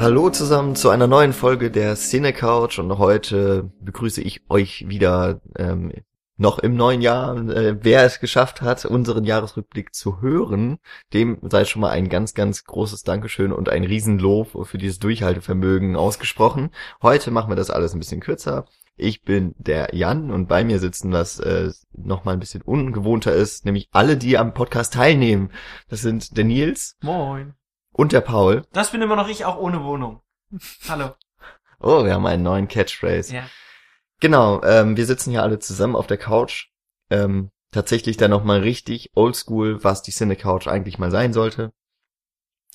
Hallo zusammen zu einer neuen Folge der Cine Couch und heute begrüße ich euch wieder ähm, noch im neuen Jahr. Äh, wer es geschafft hat, unseren Jahresrückblick zu hören, dem sei schon mal ein ganz, ganz großes Dankeschön und ein Riesenlob für dieses Durchhaltevermögen ausgesprochen. Heute machen wir das alles ein bisschen kürzer. Ich bin der Jan und bei mir sitzen, was äh, noch mal ein bisschen ungewohnter ist, nämlich alle, die am Podcast teilnehmen. Das sind der Nils. Moin. Und der Paul. Das bin immer noch ich, auch ohne Wohnung. Hallo. Oh, wir haben einen neuen Catchphrase. Ja. Genau, ähm, wir sitzen hier alle zusammen auf der Couch. Ähm, tatsächlich dann noch mal richtig oldschool, was die Cine Couch eigentlich mal sein sollte.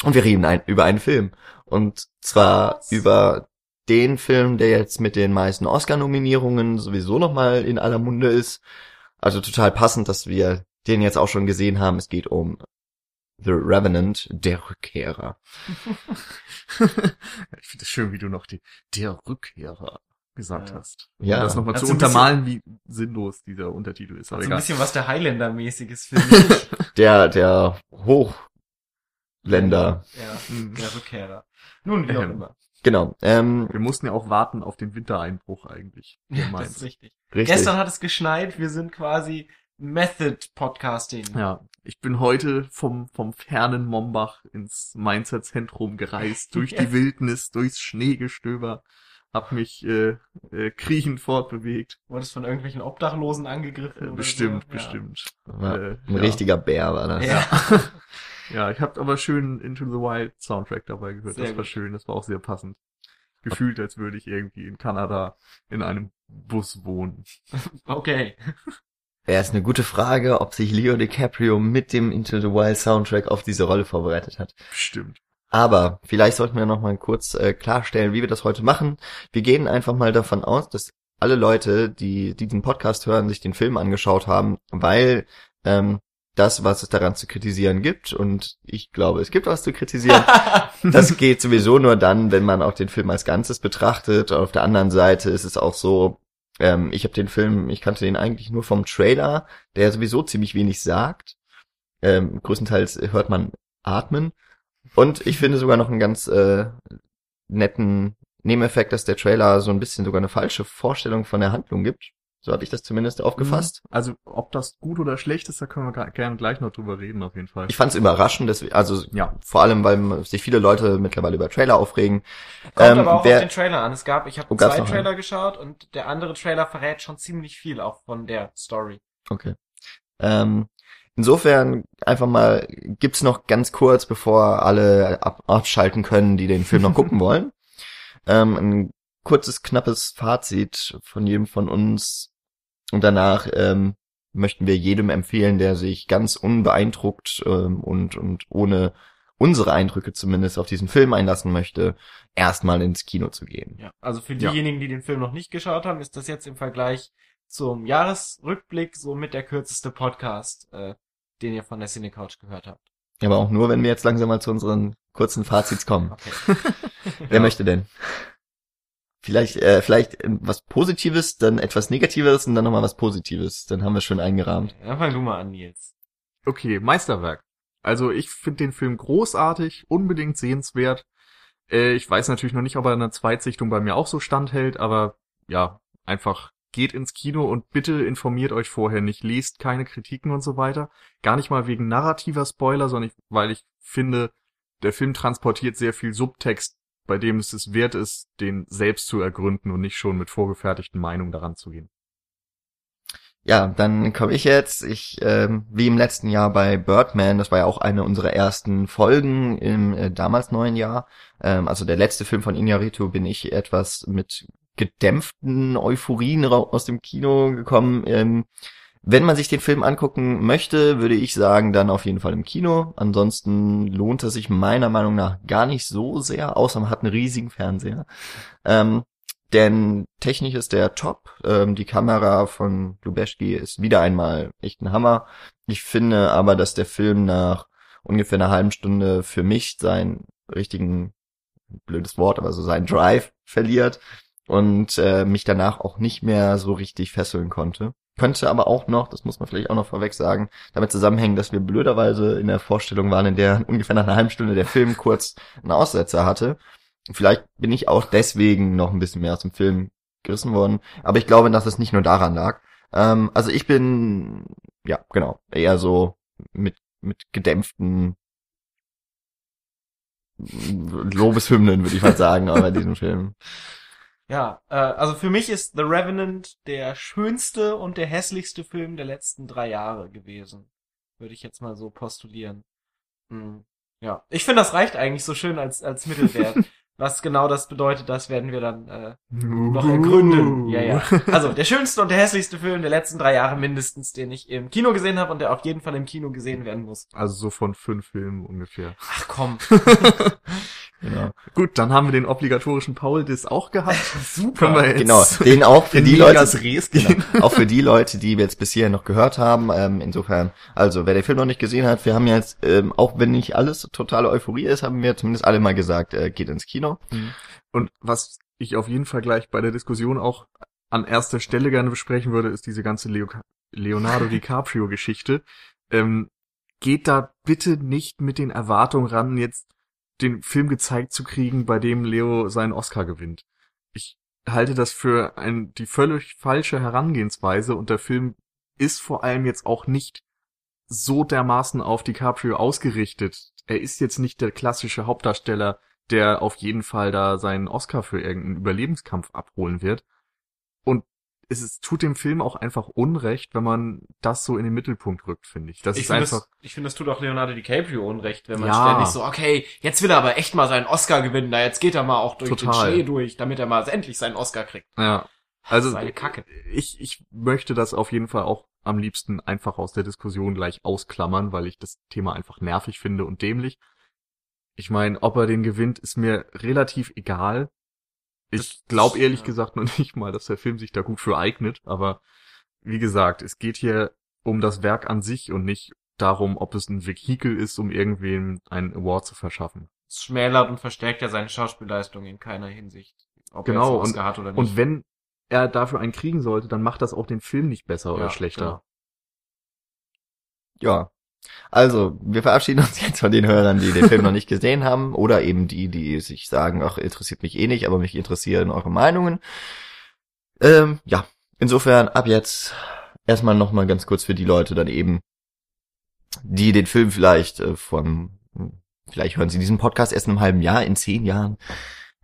Und wir reden ein, über einen Film. Und zwar Was? über den Film, der jetzt mit den meisten Oscar-Nominierungen sowieso noch mal in aller Munde ist. Also total passend, dass wir den jetzt auch schon gesehen haben. Es geht um The Revenant, der Rückkehrer. ich finde es schön, wie du noch die, der Rückkehrer gesagt Ja. hast. Ja. Um das nochmal zu untermalen, wie sinnlos dieser Untertitel ist. Aber So ein bisschen was der Highlander-mäßiges, finde ich. Der, der Hochländer. ja, Mhm. der Rückkehrer. Nun, wie auch Ähm, immer. Genau. Ähm, Wir mussten ja auch warten auf den Wintereinbruch eigentlich. Ja, das ist richtig. richtig. Gestern hat es geschneit, wir sind quasi Method-Podcasting. Ja, ich bin heute vom, vom fernen Mombach ins Mainzer Zentrum gereist, durch Ja. die Wildnis, durchs Schneegestöber, hab mich äh, äh, kriechend fortbewegt. Wurdest von irgendwelchen Obdachlosen angegriffen? Äh, oder bestimmt, so? bestimmt. War Äh, ein ja. richtiger Bär war das. Ja. Ja, ich habe aber schön Into the Wild Soundtrack dabei gehört. Sehr das war gut. schön, das war auch sehr passend. Gefühlt, als würde ich irgendwie in Kanada in einem Bus wohnen. Okay. Ja, ist eine gute Frage, ob sich Leo DiCaprio mit dem Into the Wild Soundtrack auf diese Rolle vorbereitet hat. Bestimmt. Aber vielleicht sollten wir noch mal kurz äh, klarstellen, wie wir das heute machen. Wir gehen einfach mal davon aus, dass alle Leute, die diesen Podcast hören, sich den Film angeschaut haben, weil ähm, das, was es daran zu kritisieren gibt, und ich glaube, es gibt was zu kritisieren, das geht sowieso nur dann, wenn man auch den Film als Ganzes betrachtet. Auf der anderen Seite ist es auch so, ähm, ich habe den Film, ich kannte den eigentlich nur vom Trailer, der sowieso ziemlich wenig sagt. Ähm, größtenteils hört man atmen. Und ich finde sogar noch einen ganz äh, netten Nebeneffekt, dass der Trailer so ein bisschen sogar eine falsche Vorstellung von der Handlung gibt. So habe ich das zumindest aufgefasst. Also, ob das gut oder schlecht ist, da können wir gerne gleich noch drüber reden, auf jeden Fall. Ich fand es überraschend, dass, also ja, vor allem, weil sich viele Leute mittlerweile über Trailer aufregen. Kommt Ähm, aber auch wer- auf den Trailer an. Es gab, ich habe Oh, zwei noch einen? Trailer geschaut und der andere Trailer verrät schon ziemlich viel auch von der Story. Okay. Ähm, insofern einfach mal, gibt's noch ganz kurz, bevor alle ab, abschalten können, die den Film noch gucken wollen, ähm, ein kurzes, knappes Fazit von jedem von uns. Und danach ähm, möchten wir jedem empfehlen, der sich ganz unbeeindruckt ähm, und, und ohne unsere Eindrücke zumindest auf diesen Film einlassen möchte, erstmal ins Kino zu gehen. Ja. Also für Ja. diejenigen, die den Film noch nicht geschaut haben, ist das jetzt im Vergleich zum Jahresrückblick so mit der kürzeste Podcast, äh, den ihr von der Cine Couch gehört habt. Aber auch nur, wenn wir jetzt langsam mal zu unseren kurzen Fazits kommen. Okay. Wer möchte denn? Vielleicht, äh, vielleicht äh, was Positives, dann etwas Negatives und dann nochmal was Positives. Dann haben wir schön eingerahmt. Dann fang du mal an, Nils. okay, Meisterwerk. Also, ich finde den Film großartig, unbedingt sehenswert. Äh, ich weiß natürlich noch nicht, ob er in der Zweitsichtung bei mir auch so standhält, aber ja, einfach geht ins Kino und bitte informiert euch vorher nicht, lest keine Kritiken und so weiter. Gar nicht mal wegen narrativer Spoiler, sondern ich, weil ich finde, der Film transportiert sehr viel Subtext, bei dem es es wert ist, den selbst zu ergründen und nicht schon mit vorgefertigten Meinungen daran zu gehen. Ja, dann komme ich jetzt. Ich, ähm, wie im letzten Jahr bei Birdman, das war ja auch eine unserer ersten Folgen im äh, damals neuen Jahr. Ähm, also der letzte Film von Iñárritu bin ich etwas mit gedämpften Euphorien aus dem Kino gekommen. Ähm, wenn man sich den Film angucken möchte, würde ich sagen, dann auf jeden Fall im Kino. Ansonsten lohnt es sich meiner Meinung nach gar nicht so sehr, außer man hat einen riesigen Fernseher. Ähm, denn technisch ist der top. Ähm, die Kamera von Lubeschki ist wieder einmal echt ein Hammer. Ich finde aber, dass der Film nach ungefähr einer halben Stunde für mich seinen richtigen, blödes Wort, aber so seinen Drive verliert und äh, mich danach auch nicht mehr so richtig fesseln konnte. Könnte aber auch noch, das muss man vielleicht auch noch vorweg sagen, damit zusammenhängen, dass wir blöderweise in der Vorstellung waren, in der ungefähr nach einer halben Stunde der Film kurz einen Aussetzer hatte. vielleicht bin ich auch deswegen noch ein bisschen mehr aus dem Film gerissen worden. Aber ich glaube, dass es nicht nur daran lag. Ähm, also ich bin, ja, genau, eher so mit, mit gedämpften Lobeshymnen, würde ich mal sagen, bei diesem Film. Ja, äh, also für mich ist The Revenant der schönste und der hässlichste Film der letzten drei Jahre gewesen. Würde ich jetzt mal so postulieren. Hm. Ja, ich finde, das reicht eigentlich so schön als, als Mittelwert. Was genau das bedeutet, das werden wir dann äh, noch ergründen. Ja, ja. Also der schönste und der hässlichste Film der letzten drei Jahre mindestens, den ich im Kino gesehen habe und der auf jeden Fall im Kino gesehen werden muss. Also so von fünf Filmen ungefähr. Ach komm. genau. Gut, dann haben wir den obligatorischen Paul-Diss auch gehabt. Super. Können wir jetzt Genau, den auch für die Leute, genau, auch für die Leute, die wir jetzt bis hierhin noch gehört haben. Ähm, insofern, also wer den Film noch nicht gesehen hat, wir haben jetzt, ähm, auch wenn nicht alles totale Euphorie ist, haben wir zumindest alle mal gesagt, äh, geht ins Kino. Und was ich auf jeden Fall gleich bei der Diskussion auch an erster Stelle gerne besprechen würde, ist diese ganze Leo Leonardo DiCaprio-Geschichte. Ähm, geht da bitte nicht mit den Erwartungen ran, jetzt den Film gezeigt zu kriegen, bei dem Leo seinen Oscar gewinnt. Ich halte das für ein, die völlig falsche Herangehensweise und der Film ist vor allem jetzt auch nicht so dermaßen auf DiCaprio ausgerichtet. Er ist jetzt nicht der klassische Hauptdarsteller, der auf jeden Fall da seinen Oscar für irgendeinen Überlebenskampf abholen wird. Und es ist, tut dem Film auch einfach Unrecht, wenn man das so in den Mittelpunkt rückt, finde ich. Das Ich ist finde, einfach. das, ich finde, das tut auch Leonardo DiCaprio unrecht, wenn man Ja. ständig so, okay, jetzt will er aber echt mal seinen Oscar gewinnen, na jetzt geht er mal auch durch Total. den Schnee durch, damit er mal endlich seinen Oscar kriegt. Ja. Also ich, ich möchte das auf jeden Fall auch am liebsten einfach aus der Diskussion gleich ausklammern, weil ich das Thema einfach nervig finde und dämlich. Ich meine, ob er den gewinnt, ist mir relativ egal. Ich glaube ehrlich ja. gesagt noch nicht mal, dass der Film sich da gut für eignet, aber wie gesagt, es geht hier um das Werk an sich und nicht darum, ob es ein Vehikel ist, um irgendwem einen Award zu verschaffen. Es schmälert und verstärkt ja seine Schauspielleistung in keiner Hinsicht. Ob Genau, er und- Oscar hat oder nicht. Und wenn er dafür einen kriegen sollte, dann macht das auch den Film nicht besser oder Ja, schlechter. genau. Ja. Also, wir verabschieden uns jetzt von den Hörern, die den Film noch nicht gesehen haben, oder eben die, die sich sagen, ach, interessiert mich eh nicht, aber mich interessieren eure Meinungen. Ähm, ja, insofern ab jetzt erstmal nochmal ganz kurz für die Leute dann eben, die den Film vielleicht äh, von, vielleicht hören sie diesen Podcast erst in einem halben Jahr, in zehn Jahren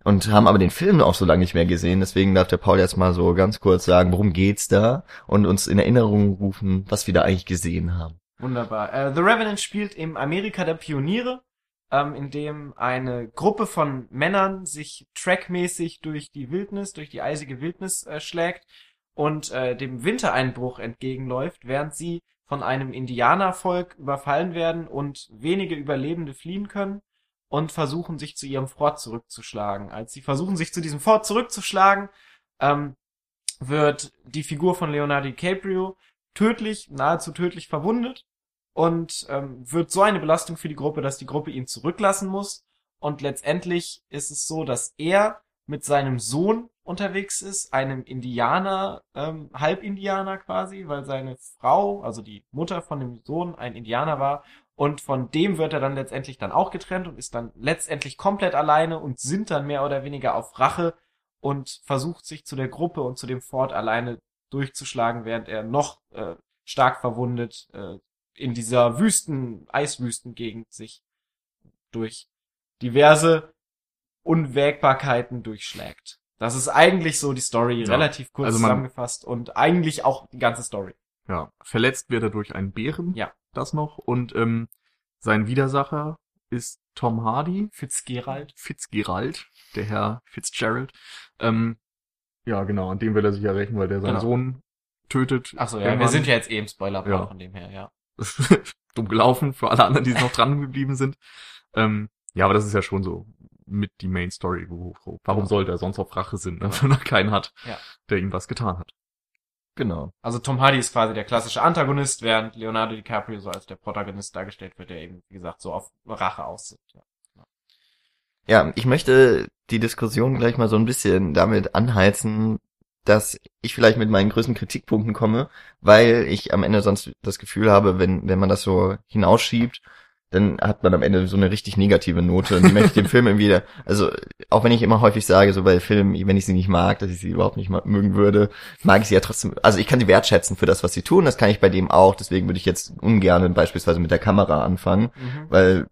und haben aber den Film auch so lange nicht mehr gesehen. Deswegen darf der Paul jetzt mal so ganz kurz sagen, worum geht's da und uns in Erinnerung rufen, was wir da eigentlich gesehen haben. Wunderbar. Äh, The Revenant spielt im Amerika der Pioniere, ähm, in dem eine Gruppe von Männern sich trackmäßig durch die Wildnis, durch die eisige Wildnis äh, schlägt und äh, dem Wintereinbruch entgegenläuft, während sie von einem Indianervolk überfallen werden und wenige Überlebende fliehen können und versuchen sich zu ihrem Fort zurückzuschlagen. Als sie versuchen sich zu diesem Fort zurückzuschlagen, ähm, wird die Figur von Leonardo DiCaprio tödlich, nahezu tödlich verwundet und ähm, wird so eine Belastung für die Gruppe, dass die Gruppe ihn zurücklassen muss. Und letztendlich ist es so, dass er mit seinem Sohn unterwegs ist, einem Indianer, ähm, Halbindianer quasi, weil seine Frau, also die Mutter von dem Sohn, ein Indianer war. Und von dem wird er dann letztendlich dann auch getrennt und ist dann letztendlich komplett alleine und sind dann mehr oder weniger auf Rache und versucht sich zu der Gruppe und zu dem Fort alleine durchzuschlagen, während er noch äh, stark verwundet äh, in dieser Wüsten, Eiswüstengegend sich durch diverse Unwägbarkeiten durchschlägt. Das ist eigentlich so die Story, Ja. relativ kurz Also man- zusammengefasst und eigentlich auch die ganze Story. Ja, verletzt wird er durch einen Bären. Ja. Das noch. Und ähm, sein Widersacher ist Tom Hardy, Fitzgerald. Fitzgerald, der Herr Fitzgerald. Ähm, ja, genau, an dem will er sich ja rächen, weil der seinen Genau. Sohn tötet. Achso, ja, wir Irgendwann. sind ja jetzt im spoiler Ja. von dem her, ja. dumm gelaufen für alle anderen, die noch dran geblieben sind. Ähm, ja, aber das ist ja schon so mit die Main Story. Wo, wo, warum Ja. sollte er sonst auf Rache sind, ne, wenn er keinen hat, Ja. der ihm was getan hat? Genau. Also Tom Hardy ist quasi der klassische Antagonist, während Leonardo DiCaprio so als der Protagonist dargestellt wird, der eben, wie gesagt, so auf Rache aussieht. Ja. Ja, ich möchte die Diskussion gleich mal so ein bisschen damit anheizen, dass ich vielleicht mit meinen größten Kritikpunkten komme, weil ich am Ende sonst das Gefühl habe, wenn, wenn man das so hinausschiebt, dann hat man am Ende so eine richtig negative Note. Und die möchte ich dem Film irgendwie, also auch wenn ich immer häufig sage, so bei Filmen, wenn ich sie nicht mag, dass ich sie überhaupt nicht mögen würde, mag ich sie ja trotzdem, also ich kann sie wertschätzen für das, was sie tun, das kann ich bei dem auch, deswegen würde ich jetzt ungern beispielsweise mit der Kamera anfangen, Mhm. weil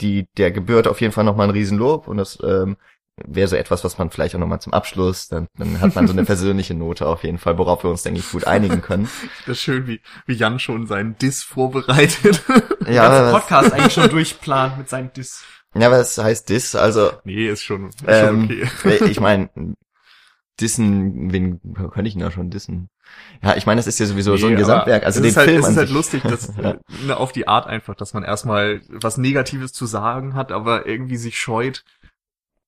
die, der gebührt auf jeden Fall nochmal ein Riesenlob und das ähm, wäre so etwas, was man vielleicht auch nochmal zum Abschluss, dann, dann hat man so eine persönliche Note auf jeden Fall, worauf wir uns, denke ich, gut einigen können. Das ist schön, wie, wie Jan schon seinen Diss vorbereitet. Ja, was, Podcast eigentlich schon durchplant mit seinem Diss. ja, was heißt Diss? Also, nee, ist schon, ist Ähm, schon okay. ich meine, dissen, wen könnte ich denn da schon dissen? Ja, ich meine, das ist ja sowieso so ein Nee, Gesamtwerk. Also es den ist halt, Film es ist halt lustig, dass ne, auf die Art einfach, dass man erstmal was Negatives zu sagen hat, aber irgendwie sich scheut,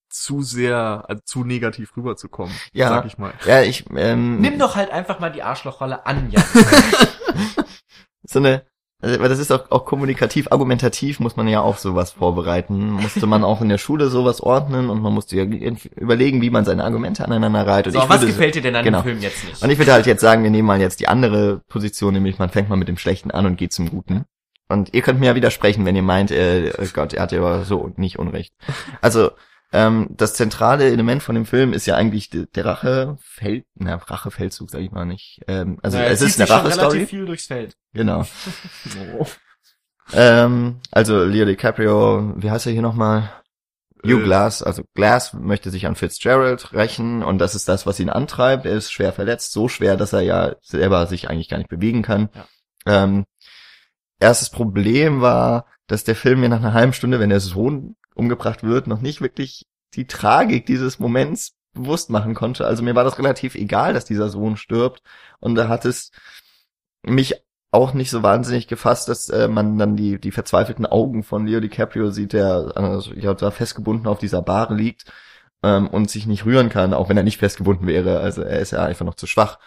zu sehr, also zu negativ rüberzukommen, Ja. sag ich mal. Ja, ich, ähm, Nimm doch halt einfach mal die Arschlochrolle an, Jan. so eine, also, weil das ist auch, auch kommunikativ, argumentativ muss man ja auch sowas vorbereiten. Musste man auch in der Schule sowas ordnen und man musste ja überlegen, wie man seine Argumente aneinander reiht. Und So, ich was würde, gefällt dir denn an genau. dem Film jetzt nicht? Und ich würde halt jetzt sagen, wir nehmen mal jetzt die andere Position, nämlich man fängt mal mit dem Schlechten an und geht zum Guten. Und ihr könnt mir ja widersprechen, wenn ihr meint, äh, oh Gott, er hat ja aber so nicht Unrecht. Also, ähm, das zentrale Element von dem Film ist ja eigentlich de- der Rachefeld, na, Rachefeldzug, sag ich mal nicht. Ähm, also Naja, es ist eine Rache-Story. viel durchs Feld. Genau. Oh. Ähm, also Leo DiCaprio, wie heißt er hier nochmal? Hugh Äh, Glass, also Glass möchte sich an Fitzgerald rächen und das ist das, was ihn antreibt. Er ist schwer verletzt, so schwer, dass er ja selber sich eigentlich gar nicht bewegen kann. Ja. Ähm, erstes Problem war, dass der Film mir nach einer halben Stunde, wenn der Sohn umgebracht wird, noch nicht wirklich die Tragik dieses Moments bewusst machen konnte. Also mir war das relativ egal, dass dieser Sohn stirbt und da hat es mich auch nicht so wahnsinnig gefasst, dass äh, man dann die, die verzweifelten Augen von Leo DiCaprio sieht, der also, ja, da festgebunden auf dieser Bahre liegt ähm, und sich nicht rühren kann, auch wenn er nicht festgebunden wäre. Also er ist ja einfach noch zu schwach.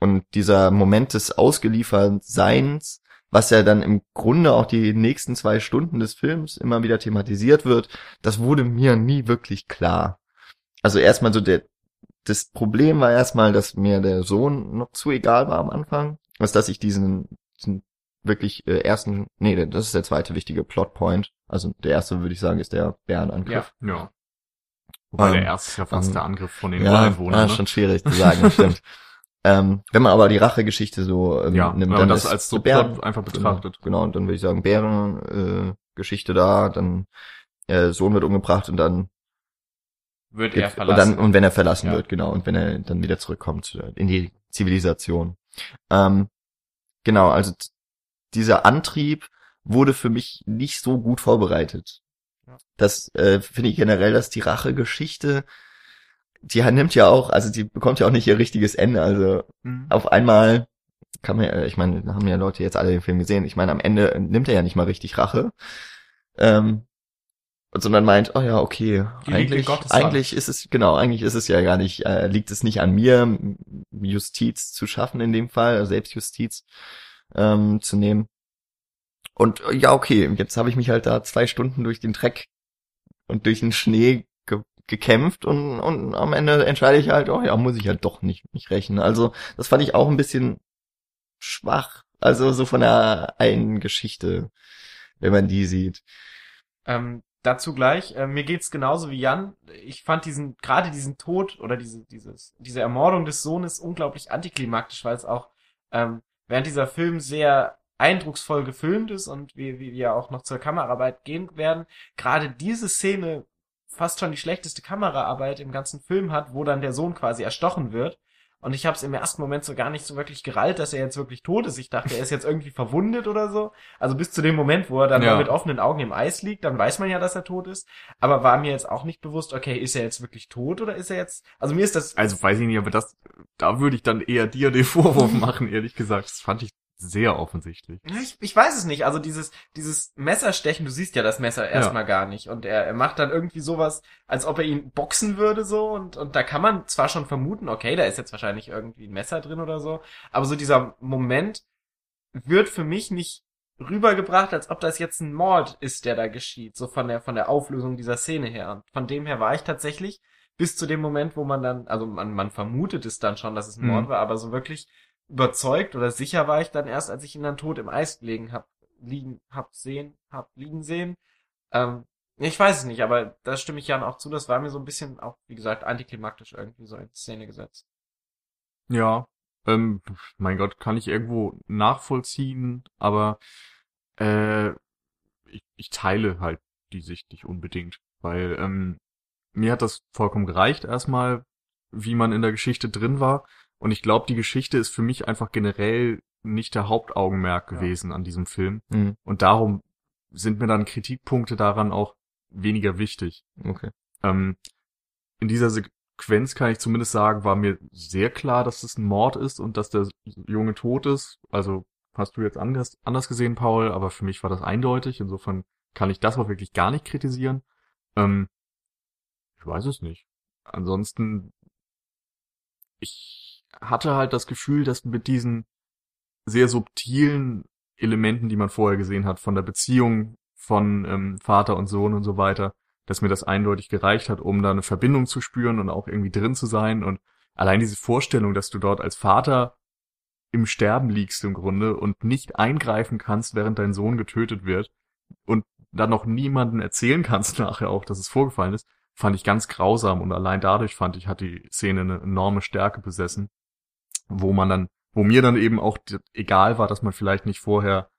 Und dieser Moment des Ausgeliefertseins, was ja dann im Grunde auch die nächsten zwei Stunden des Films immer wieder thematisiert wird, das wurde mir nie wirklich klar. Also erstmal so der, das Problem war erstmal, dass mir der Sohn noch zu egal war am Anfang, als dass ich diesen, diesen wirklich äh, ersten, nee, das ist der zweite wichtige Plotpoint. Also der erste würde ich sagen ist der Bärenangriff. Ja. Wobei Ähm, der erste ist ja fast ähm, der Angriff von den Ja, Ureinwohnern. ja ne? schon schwierig zu sagen, stimmt. ähm, wenn man aber die Rachegeschichte so ähm, Ja, nimmt, dann das ist als so Bären- einfach Genau, betrachtet. genau, und dann würde ich sagen, Bärengeschichte äh, Geschichte da, dann äh, Sohn wird umgebracht und dann Wird er und verlassen. dann und wenn er verlassen Ja. wird, genau, und wenn er dann wieder zurückkommt äh, in die Zivilisation. Ähm, genau, also dieser Antrieb wurde für mich nicht so gut vorbereitet. Ja. Das äh, finde ich generell, dass die Rachegeschichte, die nimmt ja auch, also die bekommt ja auch nicht ihr richtiges Ende. Also Mhm. auf einmal kann man, ich meine, da haben ja Leute jetzt alle den Film gesehen. Ich meine, am Ende nimmt er ja nicht mal richtig Rache, ähm, sondern meint, oh ja, okay, Die eigentlich, eigentlich ist es genau, eigentlich ist es ja gar nicht, äh, liegt es nicht an mir, Justiz zu schaffen in dem Fall, also Selbstjustiz ähm, zu nehmen. Und äh, ja, okay, jetzt habe ich mich halt da zwei Stunden durch den Dreck und durch den Schnee gekämpft und, und am Ende entscheide ich halt, oh ja, muss ich halt doch nicht mich rächen. Also das fand ich auch ein bisschen schwach. Also so von der einen Geschichte, wenn man die sieht. Ähm, dazu gleich. Äh, mir geht's genauso wie Jan. Ich fand diesen, gerade diesen Tod oder diese, dieses, diese Ermordung des Sohnes unglaublich antiklimaktisch, weil es auch, ähm, während dieser Film sehr eindrucksvoll gefilmt ist und wie, wie wir auch noch zur Kameraarbeit gehen werden, gerade diese Szene fast schon die schlechteste Kameraarbeit im ganzen Film hat, wo dann der Sohn quasi erstochen wird. Und ich habe es im ersten Moment so gar nicht so wirklich gerallt, dass er jetzt wirklich tot ist. Ich dachte, er ist jetzt irgendwie verwundet oder so. Also bis zu dem Moment, wo er dann Ja. mit offenen Augen im Eis liegt, dann weiß man ja, dass er tot ist. Aber war mir jetzt auch nicht bewusst, okay, ist er jetzt wirklich tot oder ist er jetzt. Also mir ist das. Also weiß ich nicht, aber das, da würde ich dann eher dir den Vorwurf machen, ehrlich gesagt. Das fand ich sehr offensichtlich. Ja, Ich, ich weiß es nicht. Also dieses, dieses Messerstechen, du siehst ja das Messer erstmal gar nicht. Und er, er macht dann irgendwie sowas, als ob er ihn boxen würde so. Und, und da kann man zwar schon vermuten, okay, da ist jetzt wahrscheinlich irgendwie ein Messer drin oder so. Aber so dieser Moment wird für mich nicht rübergebracht, als ob das jetzt ein Mord ist, der da geschieht. So von der, von der Auflösung dieser Szene her. Und von dem her war ich tatsächlich bis zu dem Moment, wo man dann, also man, man vermutet es dann schon, dass es ein Mhm. Mord war, aber so wirklich überzeugt oder sicher war ich dann erst, als ich ihn dann tot im Eis gelegen habe, liegen hab sehen, hab liegen sehen. Ähm, ich weiß es nicht, aber da stimme ich Jan auch zu. Das war mir so ein bisschen auch, wie gesagt, antiklimaktisch irgendwie so in Szene gesetzt. Ja, ähm, mein Gott, kann ich irgendwo nachvollziehen, aber äh, ich, ich teile halt die Sicht nicht unbedingt, weil ähm, mir hat das vollkommen gereicht erstmal, wie man in der Geschichte drin war. Und ich glaube, die Geschichte ist für mich einfach generell nicht der Hauptaugenmerk Ja. gewesen an diesem Film. Mhm. Und darum sind mir dann Kritikpunkte daran auch weniger wichtig. Okay. Ähm, in dieser Sequenz kann ich zumindest sagen, war mir sehr klar, dass es ein Mord ist und dass der Junge tot ist. Also hast du jetzt anders, anders gesehen, Paul, aber für mich war das eindeutig. Insofern kann ich das auch wirklich gar nicht kritisieren. Ähm, ich weiß es nicht. Ansonsten, ich hatte halt das Gefühl, dass mit diesen sehr subtilen Elementen, die man vorher gesehen hat, von der Beziehung von ähm, Vater und Sohn und so weiter, dass mir das eindeutig gereicht hat, um da eine Verbindung zu spüren und auch irgendwie drin zu sein. Und allein diese Vorstellung, dass du dort als Vater im Sterben liegst im Grunde und nicht eingreifen kannst, während dein Sohn getötet wird und dann noch niemanden erzählen kannst nachher auch, dass es vorgefallen ist, fand ich ganz grausam und allein dadurch fand ich, hat die Szene eine enorme Stärke besessen, wo man dann, wo mir dann eben auch egal war, dass man vielleicht nicht vorher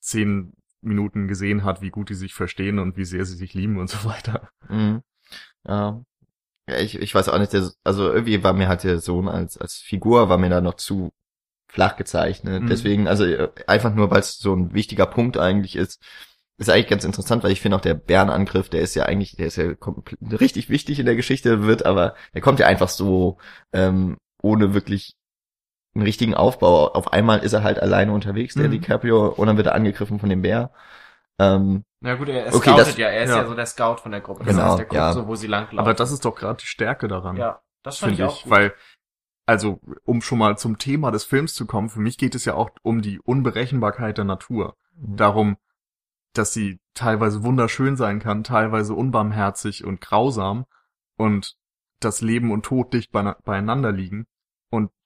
zehn Minuten gesehen hat, wie gut die sich verstehen und wie sehr sie sich lieben und so weiter. Mhm. Ja. ja ich, ich weiß auch nicht, der, also irgendwie war mir halt der Sohn als, als Figur, war mir da noch zu flach gezeichnet. Mhm. Deswegen, also äh, einfach nur, weil es so ein wichtiger Punkt eigentlich ist, ist eigentlich ganz interessant, weil ich finde auch der Bärenangriff, der ist ja eigentlich, der ist ja richtig wichtig in der Geschichte, wird aber, der kommt ja einfach so, ähm, ohne wirklich einen richtigen Aufbau. Auf einmal ist er halt alleine unterwegs, der Mhm. DiCaprio, und dann wird er angegriffen von dem Bär. Ähm, Na gut, er, er Okay, scoutet das- ja, er ist ja. ja. so der Scout von der Gruppe. Genau, das heißt, der guckt ja. so, wo sie langlaufen. Aber das ist doch gerade die Stärke daran. ja, das fand ich finde auch ich, gut. weil, also, um schon mal zum Thema des Films zu kommen, für mich geht es ja auch um die Unberechenbarkeit der Natur. Darum, dass sie teilweise wunderschön sein kann, teilweise unbarmherzig und grausam und das Leben und Tod dicht beieinander liegen.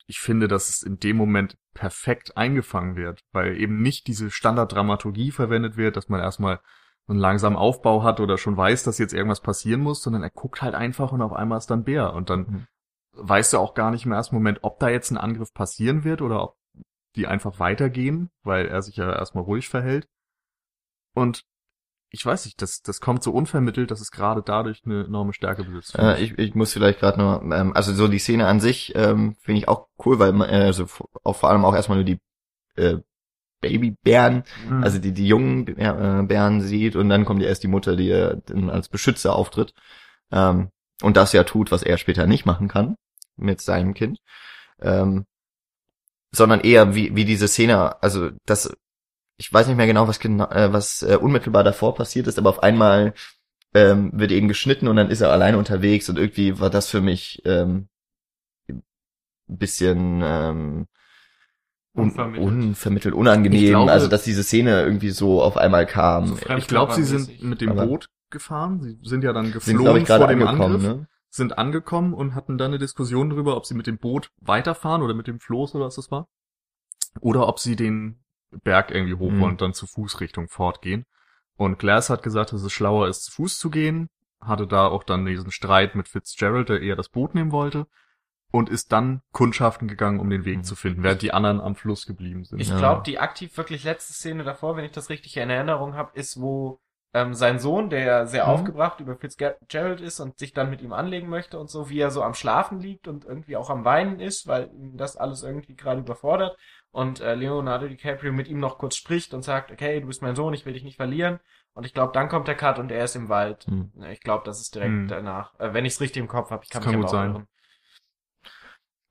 Ich finde, dass es in dem Moment perfekt eingefangen wird, weil eben nicht diese Standarddramaturgie verwendet wird, dass man erstmal einen langsamen Aufbau hat oder schon weiß, dass jetzt irgendwas passieren muss, sondern er guckt halt einfach und auf einmal ist dann Bär und dann Mhm. weißt du auch gar nicht im ersten Moment, ob da jetzt ein Angriff passieren wird oder ob die einfach weitergehen, weil er sich ja erstmal ruhig verhält. Und ich weiß nicht, das, das kommt so unvermittelt, dass es gerade dadurch eine enorme Stärke besitzt. Äh, ich, ich muss vielleicht gerade nur, ähm, also so die Szene an sich ähm, finde ich auch cool, weil man, äh, also auch vor allem auch erstmal nur die äh, Babybären, Mhm. also die die jungen äh, Bären sieht und dann kommt ja erst die Mutter, die äh, dann als Beschützer auftritt ähm, und das ja tut, was er später nicht machen kann mit seinem Kind, ähm, sondern eher wie wie diese Szene, also das ich weiß nicht mehr genau, was genau, äh, was äh, unmittelbar davor passiert ist, aber auf einmal ähm, wird eben geschnitten und dann ist er alleine unterwegs und irgendwie war das für mich ähm, ein bisschen ähm, un Unvermittelt. unvermittelt, unangenehm, glaube- also dass diese Szene irgendwie so auf einmal kam. So ich glaube, sie sind mit dem Boot gefahren. Sie sind ja dann sind ich gerade vor dem angekommen, Angriff, ne? sind angekommen und hatten dann eine Diskussion darüber, ob sie mit dem Boot weiterfahren oder mit dem Floß oder was das war. Oder ob sie den Berg irgendwie hoch Mhm. und dann zu Fuß Richtung Fort gehen. Und Glass hat gesagt, dass es schlauer ist, zu Fuß zu gehen, hatte da auch dann diesen Streit mit Fitzgerald, der eher das Boot nehmen wollte, und ist dann kundschaften gegangen, um den Weg Mhm. zu finden, während die anderen am Fluss geblieben sind. Ich Ja. glaube, die aktiv wirklich letzte Szene davor, wenn ich das richtig in Erinnerung habe, ist, wo ähm, sein Sohn, der ja sehr Mhm. aufgebracht über Fitzgerald ist und sich dann mit ihm anlegen möchte und so, wie er so am Schlafen liegt und irgendwie auch am Weinen ist, weil ihn das alles irgendwie gerade überfordert und äh, Leonardo DiCaprio mit ihm noch kurz spricht und sagt, okay, du bist mein Sohn, ich will dich nicht verlieren. Und ich glaube, dann kommt der Cut und er ist im Wald. Hm. Ja, Ich glaube, das ist direkt Hm. danach. Äh, wenn ich es richtig im Kopf habe, ich kann Das mich kann aber gut auch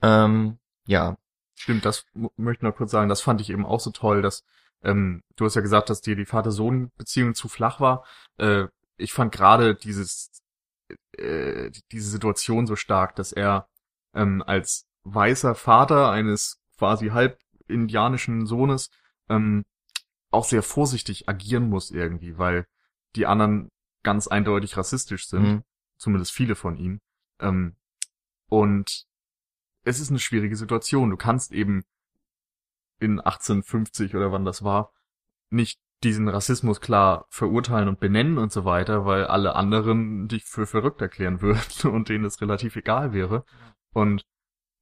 sein. Ähm, ja, Stimmt, das möchte ich noch kurz sagen. Das fand ich eben auch so toll, dass ähm, du hast ja gesagt, dass dir die Vater-Sohn-Beziehung zu flach war. Äh, ich fand gerade dieses äh, diese Situation so stark, dass er ähm, als weißer Vater eines quasi halb indianischen Sohnes ähm, auch sehr vorsichtig agieren muss irgendwie, weil die anderen ganz eindeutig rassistisch sind mhm. zumindest viele von ihnen. Ähm, und es ist eine schwierige Situation. Du kannst eben in 1850 oder wann das war, nicht diesen Rassismus klar verurteilen und benennen und so weiter, weil alle anderen dich für verrückt erklären würden und denen es relativ egal wäre. Und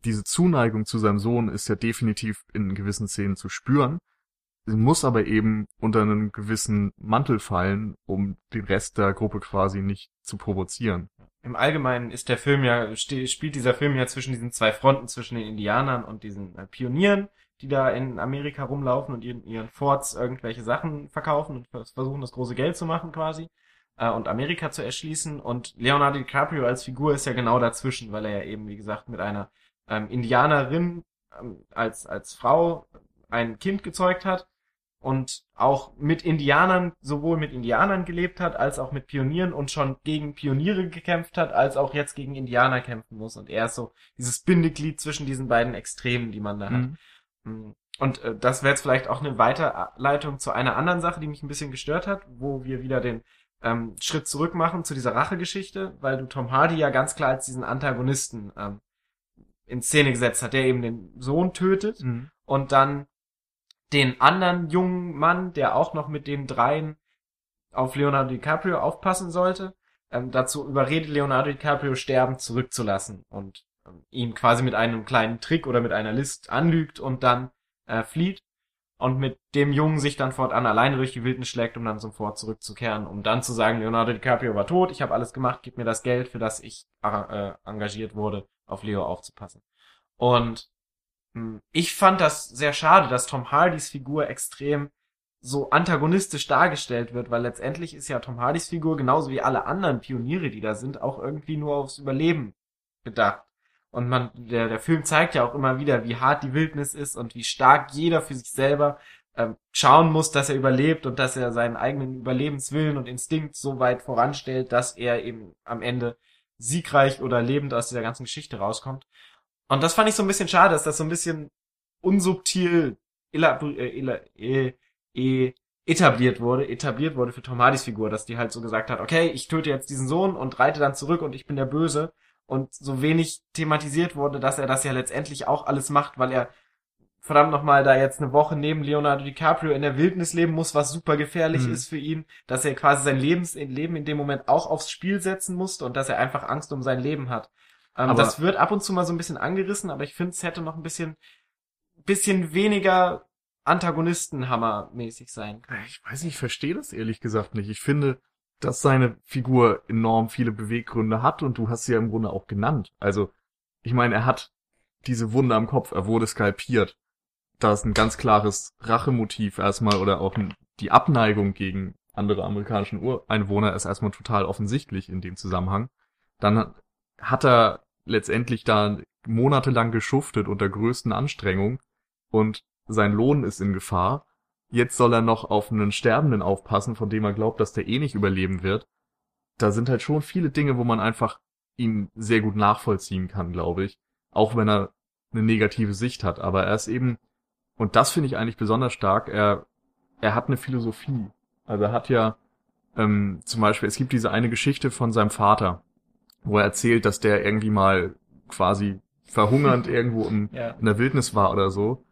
diese Zuneigung zu seinem Sohn ist ja definitiv in gewissen Szenen zu spüren. Sie muss aber eben unter einen gewissen Mantel fallen, um den Rest der Gruppe quasi nicht zu provozieren. Im Allgemeinen ist der Film ja, spielt dieser Film ja zwischen diesen zwei Fronten, zwischen den Indianern und diesen äh, Pionieren, die da in Amerika rumlaufen und ihren, ihren Forts irgendwelche Sachen verkaufen und versuchen, das große Geld zu machen quasi äh, und Amerika zu erschließen. Und Leonardo DiCaprio als Figur ist ja genau dazwischen, weil er ja eben, wie gesagt, mit einer ähm, Indianerin ähm, als, als Frau ein Kind gezeugt hat und auch mit Indianern, sowohl mit Indianern gelebt hat, als auch mit Pionieren und schon gegen Pioniere gekämpft hat, als auch jetzt gegen Indianer kämpfen muss. Und er ist so dieses Bindeglied zwischen diesen beiden Extremen, die man da hat. Mhm. Und äh, das wäre jetzt vielleicht auch eine Weiterleitung zu einer anderen Sache, die mich ein bisschen gestört hat, wo wir wieder den ähm, Schritt zurück machen zu dieser Rachegeschichte, weil du Tom Hardy ja ganz klar als diesen Antagonisten ähm, in Szene gesetzt hat, der eben den Sohn tötet mhm. und dann den anderen jungen Mann, der auch noch mit den dreien auf Leonardo DiCaprio aufpassen sollte, ähm, dazu überredet Leonardo DiCaprio sterben zurückzulassen und ähm, ihn quasi mit einem kleinen Trick oder mit einer List anlügt und dann äh, flieht und mit dem Jungen sich dann fortan alleine durch die Wildnis schlägt, um dann zum Fort zurückzukehren, um dann zu sagen, Leonardo DiCaprio war tot, ich habe alles gemacht, gib mir das Geld, für das ich äh, engagiert wurde, auf Leo aufzupassen. Und hm, ich fand das sehr schade, dass Tom Hardys Figur extrem so antagonistisch dargestellt wird, weil letztendlich ist ja Tom Hardys Figur genauso wie alle anderen Pioniere, die da sind, auch irgendwie nur aufs Überleben bedacht. Und man, der, der Film zeigt ja auch immer wieder, wie hart die Wildnis ist und wie stark jeder für sich selber ähm, schauen muss, dass er überlebt und dass er seinen eigenen Überlebenswillen und Instinkt so weit voranstellt, dass er eben am Ende siegreich oder lebend aus dieser ganzen Geschichte rauskommt. Und das fand ich so ein bisschen schade, dass das so ein bisschen unsubtil äh, äh, äh, etabliert wurde, etabliert wurde für Tom Hardys Figur, dass die halt so gesagt hat, okay, ich töte jetzt diesen Sohn und reite dann zurück und ich bin der Böse und so wenig thematisiert wurde, dass er das ja letztendlich auch alles macht, weil er verdammt nochmal da jetzt eine Woche neben Leonardo DiCaprio in der Wildnis leben muss, was super gefährlich mhm. ist für ihn, dass er quasi sein Lebens Leben in dem Moment auch aufs Spiel setzen musste und dass er einfach Angst um sein Leben hat. Ähm, aber das wird ab und zu mal so ein bisschen angerissen, aber ich finde, es hätte noch ein bisschen, bisschen weniger Antagonistenhammer-mäßig sein können. Ich weiß nicht, ich verstehe das ehrlich gesagt nicht. Ich finde, dass seine Figur enorm viele Beweggründe hat und du hast sie ja im Grunde auch genannt. Also, ich meine, er hat diese Wunde am Kopf, er wurde skalpiert. Da ist ein ganz klares Rachemotiv erstmal oder auch die Abneigung gegen andere amerikanischen Ureinwohner ist erstmal total offensichtlich in dem Zusammenhang. Dann hat er letztendlich da monatelang geschuftet unter größten Anstrengungen und sein Lohn ist in Gefahr. Jetzt soll er noch auf einen Sterbenden aufpassen, von dem er glaubt, dass der eh nicht überleben wird. Da sind halt schon viele Dinge, wo man einfach ihn sehr gut nachvollziehen kann, glaube ich. Auch wenn er eine negative Sicht hat. Aber er ist eben, und das finde ich eigentlich besonders stark, er, er hat eine Philosophie. Also er hat ja, ähm, zum Beispiel, es gibt diese eine Geschichte von seinem Vater, wo er erzählt, dass der irgendwie mal quasi verhungernd irgendwo in, ja. in der Wildnis war oder so.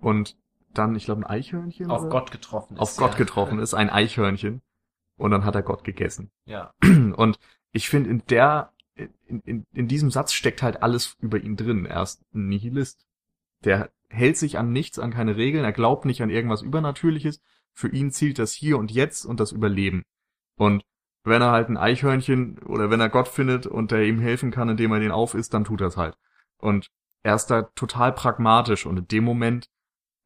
Und dann, ich glaube, ein Eichhörnchen. Auf oder? Gott getroffen ist. Auf Gott ja. getroffen ist, ein Eichhörnchen. Und dann hat er Gott gegessen. Ja. Und ich finde, in der, in, in, in diesem Satz steckt halt alles über ihn drin. Er ist ein Nihilist. Der hält sich an nichts, an keine Regeln, er glaubt nicht an irgendwas Übernatürliches. Für ihn zielt das Hier und Jetzt und das Überleben. Und wenn er halt ein Eichhörnchen oder wenn er Gott findet und der ihm helfen kann, indem er den auf ist, dann tut er es halt. Und er ist da total pragmatisch und in dem Moment,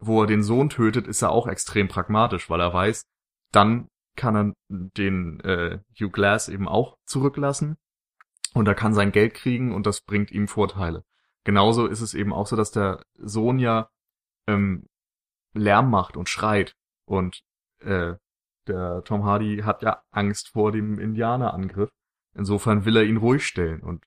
wo er den Sohn tötet, ist er auch extrem pragmatisch, weil er weiß, dann kann er den äh, Hugh Glass eben auch zurücklassen und er kann sein Geld kriegen und das bringt ihm Vorteile. Genauso ist es eben auch so, dass der Sohn ja ähm, Lärm macht und schreit und äh, der Tom Hardy hat ja Angst vor dem Indianerangriff. Insofern will er ihn ruhig stellen und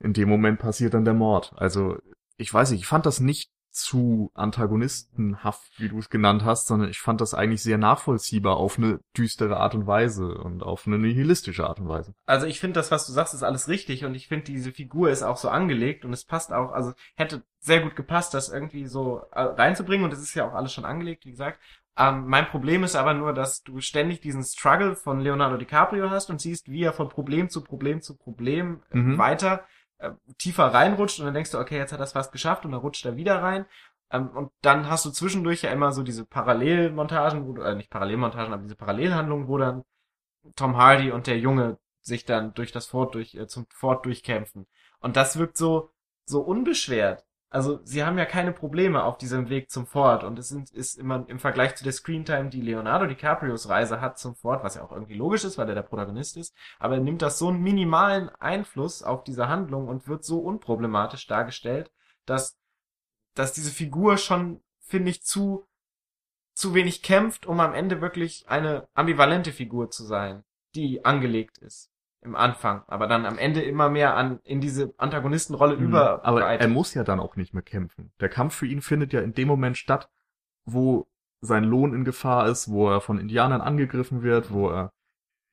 in dem Moment passiert dann der Mord. Also, ich weiß nicht, ich fand das nicht zu antagonistenhaft, wie du es genannt hast, sondern ich fand das eigentlich sehr nachvollziehbar auf eine düstere Art und Weise und auf eine nihilistische Art und Weise. Also ich finde das, was du sagst, ist alles richtig und ich finde diese Figur ist auch so angelegt und es passt auch, also hätte sehr gut gepasst, das irgendwie so äh, reinzubringen und es ist ja auch alles schon angelegt, wie gesagt. Ähm, mein Problem ist aber nur, dass du ständig diesen Struggle von Leonardo DiCaprio hast und siehst, wie er von Problem zu Problem zu Problem Mhm. weiter äh, tiefer reinrutscht und dann denkst du, okay, jetzt hat es fast geschafft und dann rutscht er wieder rein. Ähm, und dann hast du zwischendurch ja immer so diese Parallelmontagen, wo äh, nicht Parallelmontagen, aber diese Parallelhandlungen, wo dann Tom Hardy und der Junge sich dann durch das Fort durch, äh, zum Fort durchkämpfen. Und das wirkt so, so unbeschwert. Also, sie haben ja keine Probleme auf diesem Weg zum Fort und es sind, ist immer im Vergleich zu der Screentime, die Leonardo DiCaprios Reise hat zum Fort, was ja auch irgendwie logisch ist, weil er der Protagonist ist, aber er nimmt das so einen minimalen Einfluss auf diese Handlung und wird so unproblematisch dargestellt, dass, dass diese Figur schon, finde ich, zu, zu wenig kämpft, um am Ende wirklich eine ambivalente Figur zu sein, die angelegt ist im Anfang, aber dann am Ende immer mehr an in diese Antagonistenrolle über. Mhm. Aber er muss ja dann auch nicht mehr kämpfen. Der Kampf für ihn findet ja in dem Moment statt, wo sein Lohn in Gefahr ist, wo er von Indianern angegriffen wird, wo er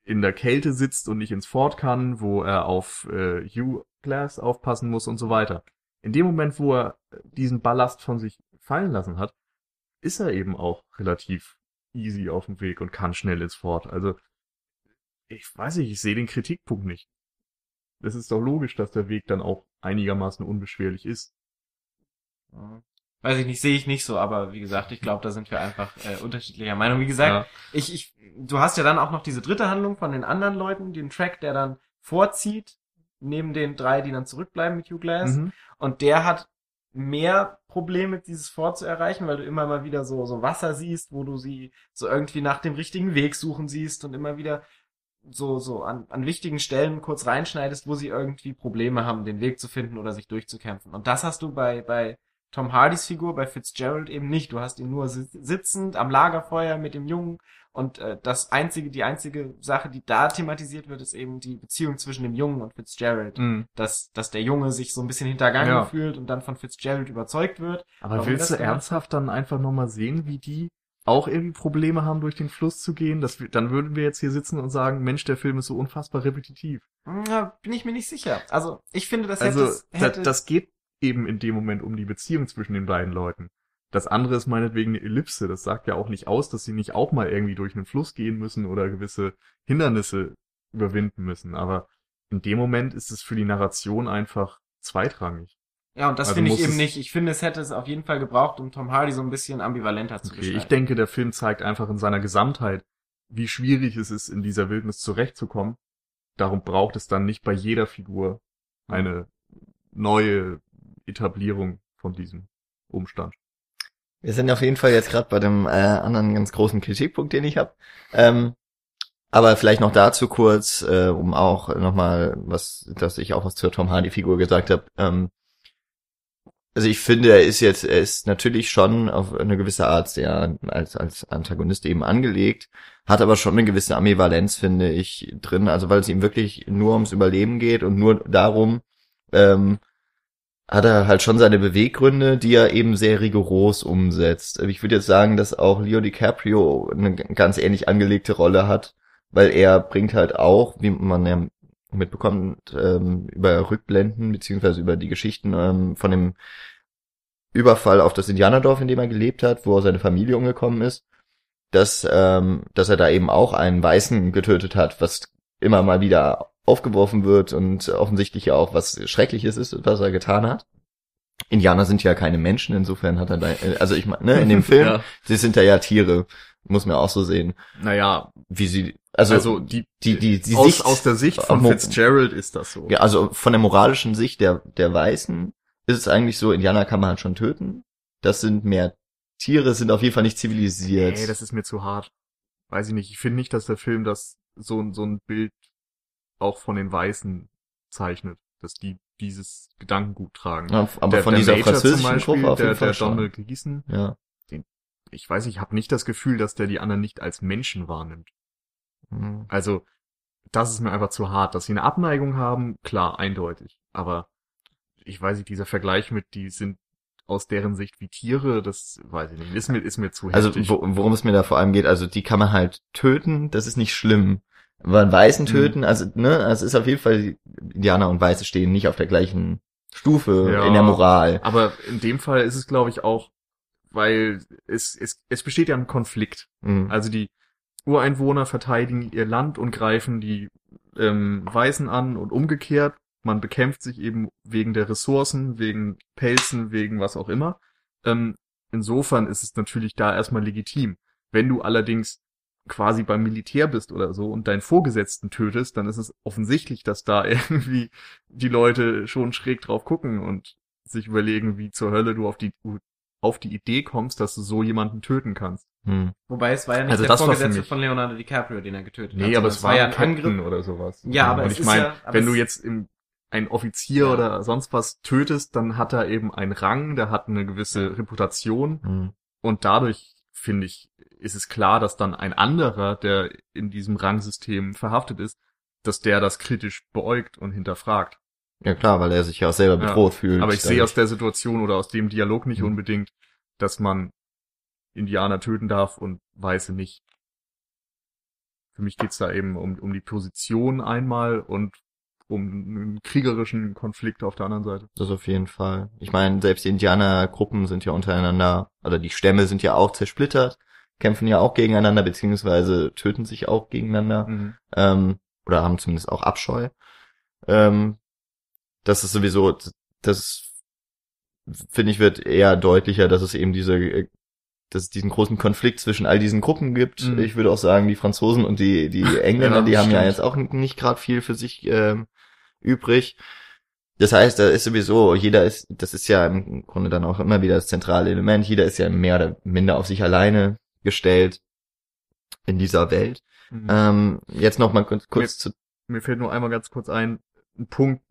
in der Kälte sitzt und nicht ins Fort kann, wo er auf äh, Hugh Glass aufpassen muss und so weiter. In dem Moment, wo er diesen Ballast von sich fallen lassen hat, ist er eben auch relativ easy auf dem Weg und kann schnell ins Fort. Also ich weiß nicht, ich sehe den Kritikpunkt nicht. Es ist doch logisch, dass der Weg dann auch einigermaßen unbeschwerlich ist. Weiß ich nicht, sehe ich nicht so, aber wie gesagt, ich glaube, da sind wir einfach äh, unterschiedlicher Meinung. Wie gesagt, Ja. ich, ich, du hast ja dann auch noch diese dritte Handlung von den anderen Leuten, den Track, der dann vorzieht, neben den drei, die dann zurückbleiben mit Hugh Glass. Mhm. Und der hat mehr Probleme, dieses Fort zu erreichen, weil du immer mal wieder so, so Wasser siehst, wo du sie so irgendwie nach dem richtigen Weg suchen siehst und immer wieder so, so an, an wichtigen Stellen kurz reinschneidest, wo sie irgendwie Probleme haben, den Weg zu finden oder sich durchzukämpfen. Und das hast du bei, bei Tom Hardys Figur, bei Fitzgerald eben nicht. Du hast ihn nur si- sitzend am Lagerfeuer mit dem Jungen und äh, das einzige, die einzige Sache, die da thematisiert wird, ist eben die Beziehung zwischen dem Jungen und Fitzgerald Mhm. dass, dass der Junge sich so ein bisschen hintergangen Ja. fühlt und dann von Fitzgerald überzeugt wird. Aber Warum willst du gemacht ernsthaft dann einfach nochmal sehen, wie die auch irgendwie Probleme haben, durch den Fluss zu gehen? Das, wir- dann würden wir jetzt hier sitzen und sagen, Mensch, der Film ist so unfassbar repetitiv. Ja, bin ich mir nicht sicher. Also, ich finde, das Also, hätte, da, hätte das geht eben in dem Moment um die Beziehung zwischen den beiden Leuten. Das andere ist meinetwegen eine Ellipse. Das sagt ja auch nicht aus, dass sie nicht auch mal irgendwie durch einen Fluss gehen müssen oder gewisse Hindernisse überwinden müssen. Aber in dem Moment ist es für die Narration einfach zweitrangig. Ja, und das also finde ich eben nicht. Ich finde, es hätte es auf jeden Fall gebraucht, um Tom Hardy so ein bisschen ambivalenter zu Okay, gestalten. ich denke, der Film zeigt einfach in seiner Gesamtheit, wie schwierig es ist, in dieser Wildnis zurechtzukommen. Darum braucht es dann nicht bei jeder Figur eine neue Etablierung von diesem Umstand. Wir sind auf jeden Fall jetzt gerade bei dem äh, anderen ganz großen Kritikpunkt, den ich habe. Ähm, aber vielleicht noch dazu kurz, äh, um auch nochmal was, dass ich auch was zur Tom Hardy-Figur gesagt habe. Ähm, also ich finde, er ist jetzt, er ist natürlich schon auf eine gewisse Art sehr als, als Antagonist eben angelegt, hat aber schon eine gewisse Ambivalenz, finde ich, drin. Also weil es ihm wirklich nur ums Überleben geht und nur darum, ähm, hat er halt schon seine Beweggründe, die er eben sehr rigoros umsetzt. Ich würde jetzt sagen, dass auch Leo DiCaprio eine ganz ähnlich angelegte Rolle hat, weil er bringt halt auch, wie man ja mitbekommt, ähm, über Rückblenden beziehungsweise über die Geschichten ähm, von dem Überfall auf das Indianerdorf, in dem er gelebt hat, wo seine Familie umgekommen ist, dass, ähm, dass er da eben auch einen Weißen getötet hat, was immer mal wieder aufgeworfen wird und offensichtlich ja auch was Schreckliches ist, was er getan hat. Indianer sind ja keine Menschen, insofern hat er da, äh, also ich meine, ne, in dem Film, Ja. sie sind ja ja Tiere, muss man auch so sehen, Naja, wie sie, also, also, die, die, die, die aus, Sicht, aus der Sicht von Mo- Fitzgerald ist das so. ja, also von der moralischen Sicht der, der Weißen ist es eigentlich so, Indianer kann man halt schon töten, das sind mehr Tiere, sind auf jeden Fall nicht zivilisiert. Nee, das ist mir zu hart. Weiß ich nicht. Ich finde nicht, dass der Film das so, ein- so ein Bild auch von den Weißen zeichnet, dass die dieses Gedankengut tragen. Ja, aber der, von der dieser Major französischen zum Beispiel, Gruppe auf der, jeden Fall der schon. Donald Gleason, Ja. ich weiß, ich habe nicht das Gefühl, dass der die anderen nicht als Menschen wahrnimmt. Mhm. Also, das ist mir einfach zu hart. Dass sie eine Abneigung haben, klar, eindeutig. Aber ich weiß nicht, dieser Vergleich mit, die sind aus deren Sicht wie Tiere, das weiß ich nicht. Ist mir, ist mir zu Also heftig. wo, worum es mir da vor allem geht, also die kann man halt töten, das ist nicht schlimm. Aber einen Weißen Mhm. töten, also ne, also es ist auf jeden Fall, Indianer und Weiße stehen nicht auf der gleichen Stufe Ja. in der Moral. Aber in dem Fall ist es, glaube ich, auch weil es, es, es besteht ja ein Konflikt. Mhm. Also die Ureinwohner verteidigen ihr Land und greifen die ähm, Weißen an und umgekehrt. Man bekämpft sich eben wegen der Ressourcen, wegen Pelzen, wegen was auch immer. Ähm, insofern ist es natürlich da erstmal legitim. Wenn du allerdings quasi beim Militär bist oder so und deinen Vorgesetzten tötest, dann ist es offensichtlich, dass da irgendwie die Leute schon schräg drauf gucken und sich überlegen, wie zur Hölle du auf die auf die Idee kommst, dass du so jemanden töten kannst. Mhm. Wobei es war ja nicht Also der Vorgesetzte mich- von Leonardo DiCaprio, den er getötet hat. Nee, aber es war ja ein Captain oder sowas. Ja, aber und es ich ist meine, ja- aber wenn es- du jetzt im ein Offizier Ja. oder sonst was tötest, dann hat er eben einen Rang, der hat eine gewisse Reputation Mhm. und dadurch finde ich, ist es klar, dass dann ein anderer, der in diesem Rangsystem verhaftet ist, dass der das kritisch beäugt und hinterfragt. Ja klar, weil er sich ja auch selber Ja, bedroht fühlt. Aber ich sehe aus der Situation oder aus dem Dialog nicht Mhm. unbedingt, dass man Indianer töten darf und Weiße nicht. Für mich geht's da eben um, um die Position einmal und um einen kriegerischen Konflikt auf der anderen Seite. Das auf jeden Fall. Ich meine, selbst die Indianergruppen sind ja untereinander, oder die Stämme sind ja auch zersplittert, kämpfen ja auch gegeneinander, beziehungsweise töten sich auch gegeneinander, ähm, oder haben zumindest auch Abscheu. Ähm, das ist sowieso, das finde ich wird eher deutlicher, dass es eben diese, äh, dass es diesen großen Konflikt zwischen all diesen Gruppen gibt. Mhm. Ich würde auch sagen, die Franzosen und die, die Engländer, Ja, die haben ja stimmt. jetzt auch nicht gerade viel für sich ähm, übrig. Das heißt, da ist sowieso, jeder ist, das ist ja im Grunde dann auch immer wieder das zentrale Element, jeder ist ja mehr oder minder auf sich alleine gestellt in dieser Welt. Mhm. Ähm, jetzt noch mal kurz, kurz zu, Mir fällt nur einmal ganz kurz ein, ein Punkt,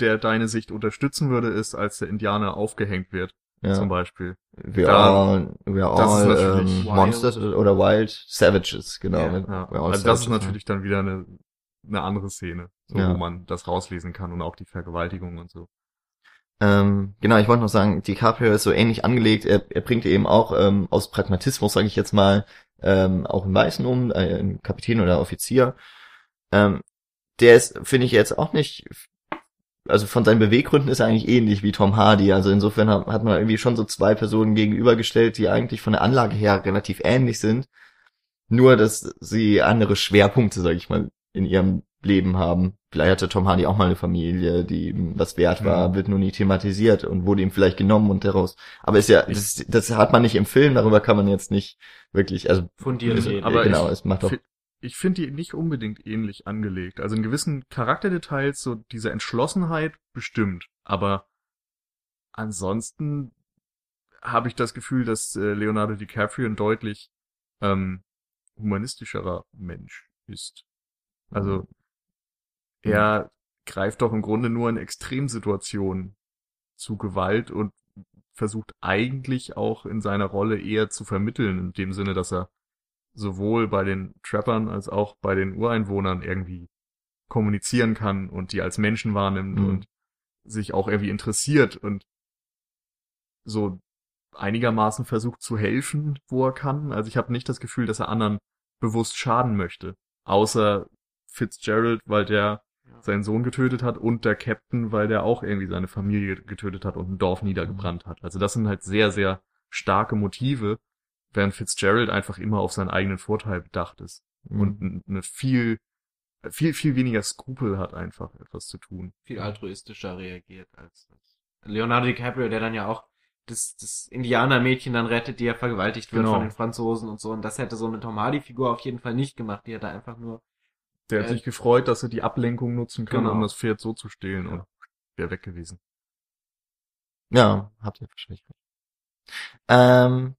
der deine Sicht unterstützen würde, ist, als der Indianer aufgehängt wird, ja, zum Beispiel. we da- are, we are all ähm, wild. Monsters oder Wild Savages, genau. Ja, Ja. Also das ist savages, natürlich dann wieder eine, eine andere Szene, so, wo man das rauslesen kann und auch die Vergewaltigung und so. Ähm, genau, ich wollte noch sagen, DiCaprio ist so ähnlich angelegt. Er, er bringt eben auch ähm, aus Pragmatismus, sage ich jetzt mal, ähm, auch einen Weißen um, äh, einen Kapitän oder Offizier. Ähm, der ist, finde ich jetzt auch nicht, also von seinen Beweggründen ist er eigentlich ähnlich wie Tom Hardy. Also insofern hat, man irgendwie schon so zwei Personen gegenübergestellt, die eigentlich von der Anlage her relativ ähnlich sind. Nur, dass sie andere Schwerpunkte, sage ich mal, in ihrem Leben haben. Vielleicht hatte Tom Hardy auch mal eine Familie, die ihm was wert war, Mhm. wird nur nie thematisiert und wurde ihm vielleicht genommen und daraus. Aber ist ja, das, das hat man nicht im Film, darüber kann man jetzt nicht wirklich, also Fundiert ist- aber genau, ich es macht doch. Ich finde die nicht unbedingt ähnlich angelegt. Also in gewissen Charakterdetails, so diese Entschlossenheit bestimmt. Aber ansonsten habe ich das Gefühl, dass äh, Leonardo DiCaprio ein deutlich ähm, humanistischerer Mensch ist. Also er greift doch im Grunde nur in Extremsituationen zu Gewalt und versucht eigentlich auch in seiner Rolle eher zu vermitteln, in dem Sinne, dass er sowohl bei den Trappern als auch bei den Ureinwohnern irgendwie kommunizieren kann und die als Menschen wahrnimmt Mhm. und sich auch irgendwie interessiert und so einigermaßen versucht zu helfen, wo er kann. Also ich habe nicht das Gefühl, dass er anderen bewusst schaden möchte. Außer Fitzgerald, weil der Ja. seinen Sohn getötet hat und der Captain, weil der auch irgendwie seine Familie getötet hat und ein Dorf niedergebrannt hat. Also das sind halt sehr, sehr starke Motive, während Fitzgerald einfach immer auf seinen eigenen Vorteil bedacht ist Mhm. und eine viel, viel, viel weniger Skrupel hat einfach etwas zu tun. viel altruistischer reagiert als als Leonardo DiCaprio, der dann ja auch das, das Indianermädchen dann rettet, die ja vergewaltigt wird Genau. von den Franzosen und so. Und das hätte so eine Tom Hardy-Figur auf jeden Fall nicht gemacht. Die hätte einfach nur Der hat Äh, sich gefreut, dass er die Ablenkung nutzen kann, Genau. um das Pferd so zu stehlen Ja. und wäre weg gewesen. Ja, habt ihr wahrscheinlich recht. Ähm,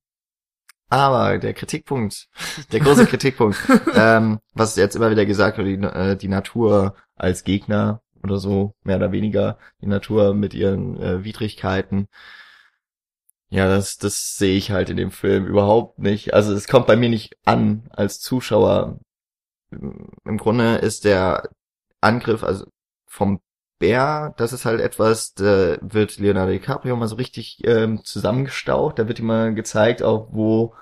aber der Kritikpunkt, der große Kritikpunkt, ähm, was jetzt immer wieder gesagt wird, die, äh, die Natur als Gegner oder so, mehr oder weniger, die Natur mit ihren äh, Widrigkeiten. Ja, das, das sehe ich halt in dem Film überhaupt nicht. Also es kommt bei mir nicht an als Zuschauer. Im Grunde ist der Angriff, also vom Bär, das ist halt etwas, da wird Leonardo DiCaprio mal so richtig ähm, zusammengestaucht. Da wird ihm mal gezeigt, auch wo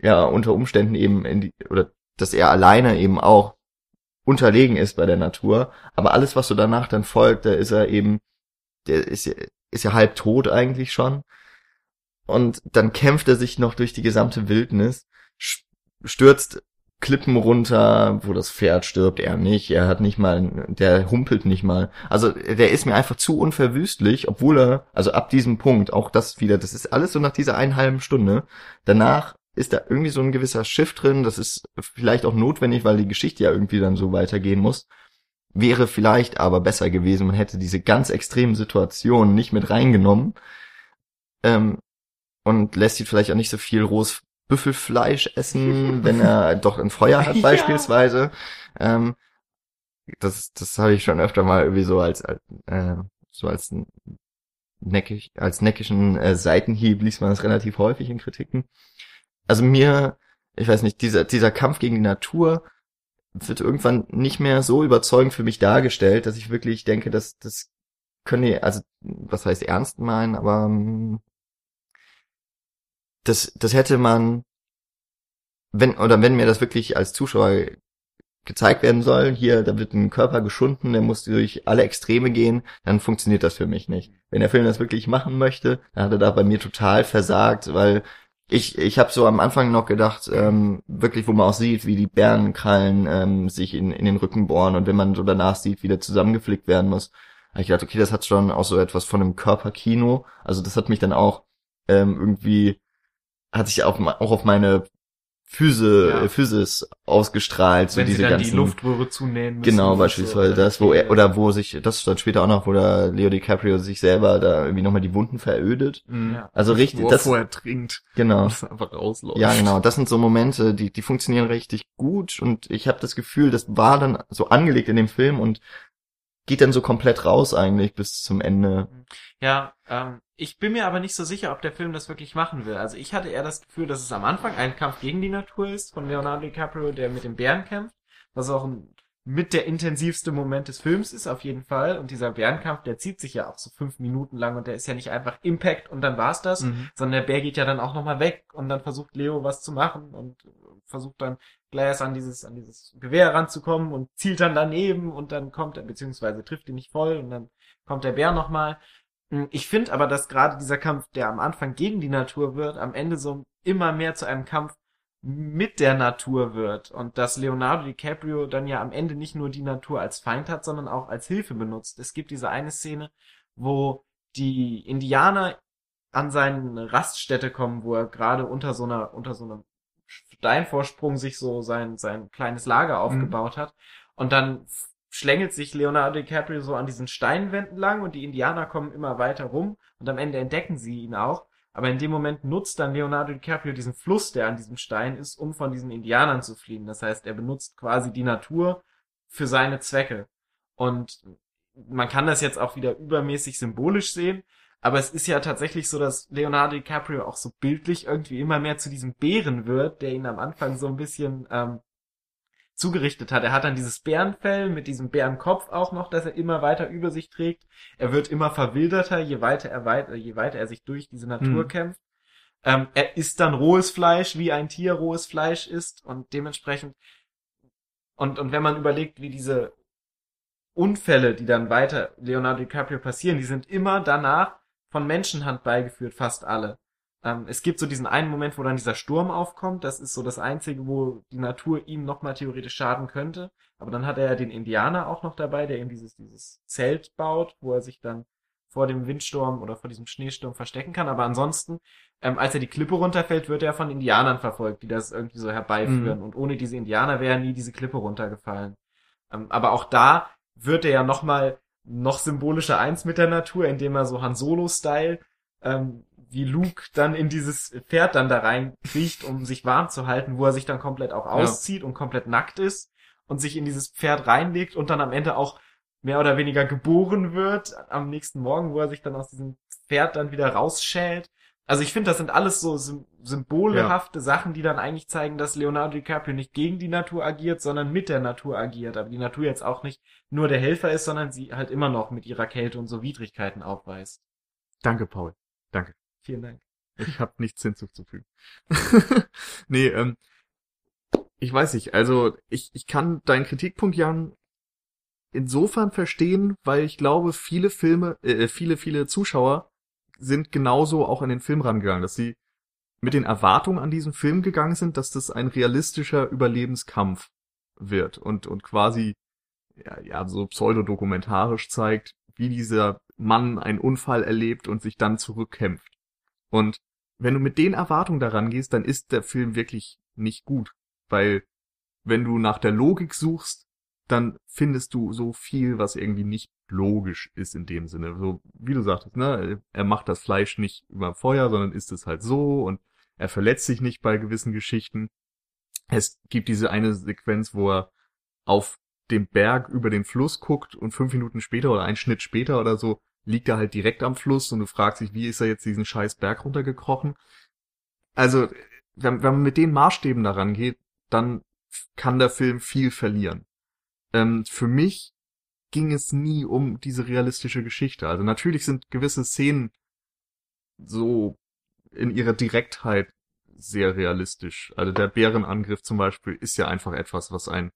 ja unter Umständen eben in die, oder dass er alleine eben auch unterlegen ist bei der Natur. Aber alles, was so danach dann folgt, da ist er eben, der ist ja, ist ja halb tot eigentlich schon. und dann kämpft er sich noch durch die gesamte Wildnis, stürzt Klippen runter, wo das Pferd stirbt, er nicht, er hat nicht mal, der humpelt nicht mal. Also der ist mir einfach zu unverwüstlich, obwohl er, also ab diesem Punkt, auch das wieder, das ist alles so nach dieser einen halben Stunde. Danach ist da irgendwie so ein gewisser Schiff drin, das ist vielleicht auch notwendig, weil die Geschichte ja irgendwie dann so weitergehen muss. Wäre vielleicht aber besser gewesen, man hätte diese ganz extremen Situationen nicht mit reingenommen. Ähm, und lässt ihn vielleicht auch nicht so viel rohes Büffelfleisch essen, wenn er doch ein Feuer hat beispielsweise. Ja. Ähm, das das habe ich schon öfter mal irgendwie so als äh, so als neckisch als neckischen äh, Seitenhieb liest man das relativ häufig in Kritiken. Also mir, ich weiß nicht, dieser dieser Kampf gegen die Natur wird irgendwann nicht mehr so überzeugend für mich dargestellt, dass ich wirklich denke, dass das können die, also was heißt ernst meinen, aber ähm, das, das hätte man, wenn, oder wenn mir das wirklich als Zuschauer gezeigt werden soll, hier, da wird ein Körper geschunden, der muss durch alle Extreme gehen, dann funktioniert das für mich nicht. Wenn der Film das wirklich machen möchte, dann hat er da bei mir total versagt, weil ich, ich habe so am Anfang noch gedacht, ähm, wirklich, wo man auch sieht, wie die Bärenkrallen ähm, sich in, in den Rücken bohren und wenn man so danach sieht, wie der zusammengeflickt werden muss, habe ich gedacht, okay, das hat schon auch so etwas von einem Körperkino. Also das hat mich dann auch ähm, irgendwie hat sich auf, auch auf meine Physe, ja. Physis ausgestrahlt, so Wenn diese sie dann ganzen, die Luftröhre zunähen müssen. Genau, beispielsweise so, das, wo er, oder wo sich, das stand später auch noch, wo der Leo DiCaprio sich selber da irgendwie nochmal die Wunden verödet. Mhm. Ja. Also richtig, wo er das, vorher trinkt. Genau. Das einfach rausläuft. Ja, genau. Das sind so Momente, die, die funktionieren richtig gut und ich habe das Gefühl, das war dann so angelegt in dem Film und geht dann so komplett raus eigentlich bis zum Ende. Ja, ähm, ich bin mir aber nicht so sicher, ob der Film das wirklich machen will. Also ich hatte eher das Gefühl, dass es am Anfang ein Kampf gegen die Natur ist von Leonardo DiCaprio, der mit dem Bären kämpft, was auch ein, mit der intensivste Moment des Films ist auf jeden Fall. Und dieser Bärenkampf, der zieht sich ja auch so fünf Minuten lang und der ist ja nicht einfach Impact und dann war's das, mhm. sondern der Bär geht ja dann auch nochmal weg und dann versucht Leo was zu machen und versucht dann gleich an dieses, an dieses Gewehr ranzukommen und zielt dann daneben und dann kommt er, beziehungsweise trifft ihn nicht voll und dann kommt der Bär nochmal. Hm, ich finde aber, dass gerade dieser Kampf, der am Anfang gegen die Natur wird, am Ende so immer mehr zu einem Kampf mit der Natur wird und dass Leonardo DiCaprio dann ja am Ende nicht nur die Natur als Feind hat, sondern auch als Hilfe benutzt. Es gibt diese eine Szene, wo die Indianer an seine Raststätte kommen, wo er gerade unter so einer unter so einem Steinvorsprung sich so sein sein kleines Lager mhm. aufgebaut mhm. hat und dann schlängelt sich Leonardo DiCaprio so an diesen Steinwänden lang und die Indianer kommen immer weiter rum und am Ende entdecken sie ihn auch. Aber in dem Moment nutzt dann Leonardo DiCaprio diesen Fluss, der an diesem Stein ist, um von diesen Indianern zu fliehen. Das heißt, er benutzt quasi die Natur für seine Zwecke. Und man kann das jetzt auch wieder übermäßig symbolisch sehen, aber es ist ja tatsächlich so, dass Leonardo DiCaprio auch so bildlich irgendwie immer mehr zu diesem Bären wird, der ihn am Anfang so ein bisschen ähm, zugerichtet hat. Er hat dann dieses Bärenfell mit diesem Bärenkopf auch noch, das er immer weiter über sich trägt. Er wird immer verwilderter, je weiter er weiter, je weiter er sich durch diese Natur mhm. kämpft. Ähm, er isst dann rohes Fleisch, wie ein Tier rohes Fleisch isst und dementsprechend und, und wenn man überlegt, wie diese Unfälle, die dann weiter Leonardo DiCaprio passieren, die sind immer danach von Menschenhand beigeführt, fast alle. Ähm, es gibt so diesen einen Moment, wo dann dieser Sturm aufkommt. Das ist so das Einzige, wo die Natur ihm nochmal theoretisch schaden könnte. Aber dann hat er ja den Indianer auch noch dabei, der ihm dieses, dieses Zelt baut, wo er sich dann vor dem Windsturm oder vor diesem Schneesturm verstecken kann. Aber ansonsten, ähm, als er die Klippe runterfällt, wird er von Indianern verfolgt, die das irgendwie so herbeiführen. Mhm. Und ohne diese Indianer wäre nie diese Klippe runtergefallen. Ähm, aber auch da wird er ja nochmal noch symbolischer eins mit der Natur, indem er so Han Solo-Style ähm, wie Luke dann in dieses Pferd dann da rein kriecht, um sich warm zu halten, wo er sich dann komplett auch auszieht ja. und komplett nackt ist und sich in dieses Pferd reinlegt und dann am Ende auch mehr oder weniger geboren wird am nächsten Morgen, wo er sich dann aus diesem Pferd dann wieder rausschält. Also ich finde, das sind alles so symbolhafte ja. Sachen, die dann eigentlich zeigen, dass Leonardo DiCaprio nicht gegen die Natur agiert, sondern mit der Natur agiert. Aber die Natur jetzt auch nicht nur der Helfer ist, sondern sie halt immer noch mit ihrer Kälte und so Widrigkeiten aufweist. Danke, Paul. Vielen Dank. Ich habe nichts hinzuzufügen. nee, ähm, ich weiß nicht. Also ich, ich kann deinen Kritikpunkt, Jan, insofern verstehen, weil ich glaube, viele Filme, äh, viele, viele Zuschauer sind genauso auch an den Film rangegangen, dass sie mit den Erwartungen an diesen Film gegangen sind, dass das ein realistischer Überlebenskampf wird und, und quasi ja, ja so pseudodokumentarisch zeigt, wie dieser Mann einen Unfall erlebt und sich dann zurückkämpft. Und wenn du mit den Erwartungen daran gehst, dann ist der Film wirklich nicht gut, weil wenn du nach der Logik suchst, dann findest du so viel, was irgendwie nicht logisch ist in dem Sinne. So, wie du sagtest, ne, er macht das Fleisch nicht über Feuer, sondern isst es halt so und er verletzt sich nicht bei gewissen Geschichten. Es gibt diese eine Sequenz, wo er auf dem Berg über den Fluss guckt und fünf Minuten später oder einen Schnitt später oder so liegt er halt direkt am Fluss und du fragst dich, wie ist er jetzt diesen scheiß Berg runtergekrochen? Also, wenn, wenn man mit den Maßstäben daran geht, dann kann der Film viel verlieren. Ähm, für mich ging es nie um diese realistische Geschichte. Also natürlich sind gewisse Szenen so in ihrer Direktheit sehr realistisch. Also der Bärenangriff zum Beispiel ist ja einfach etwas, was einen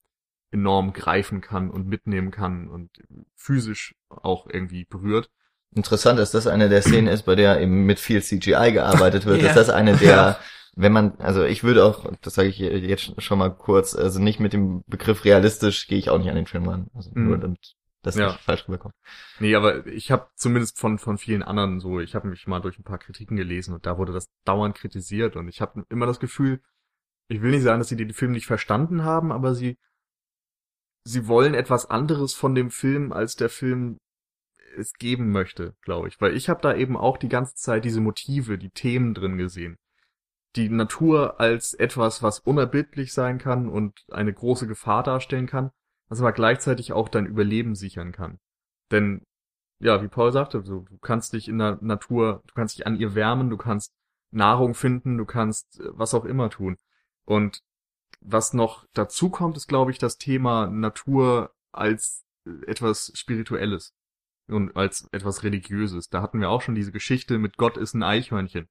enorm greifen kann und mitnehmen kann und physisch auch irgendwie berührt. Interessant, dass das eine der Szenen ist, bei der eben mit viel CGI gearbeitet wird. ja. Ist das eine der, wenn man, also ich würde auch, das sage ich jetzt schon mal kurz, also nicht mit dem Begriff realistisch gehe ich auch nicht an den Film ran. Also mhm. nur damit das ja. nicht falsch rüberkommt. Nee, aber ich habe zumindest von von vielen anderen so, ich habe mich mal durch ein paar Kritiken gelesen und da wurde das dauernd kritisiert und ich habe immer das Gefühl, ich will nicht sagen, dass sie den Film nicht verstanden haben, aber sie sie wollen etwas anderes von dem Film, als der Film es geben möchte, glaube ich. Weil ich habe da eben auch die ganze Zeit diese Motive, die Themen drin gesehen. Die Natur als etwas, was unerbittlich sein kann und eine große Gefahr darstellen kann, was aber gleichzeitig auch dein Überleben sichern kann. Denn, ja, wie Paul sagte, so, du kannst dich in der Natur, du kannst dich an ihr wärmen, du kannst Nahrung finden, du kannst äh, was auch immer tun. Und was noch dazu kommt, ist, glaube ich, das Thema Natur als etwas Spirituelles und als etwas Religiöses. Da hatten wir auch schon diese Geschichte mit Gott ist ein Eichhörnchen.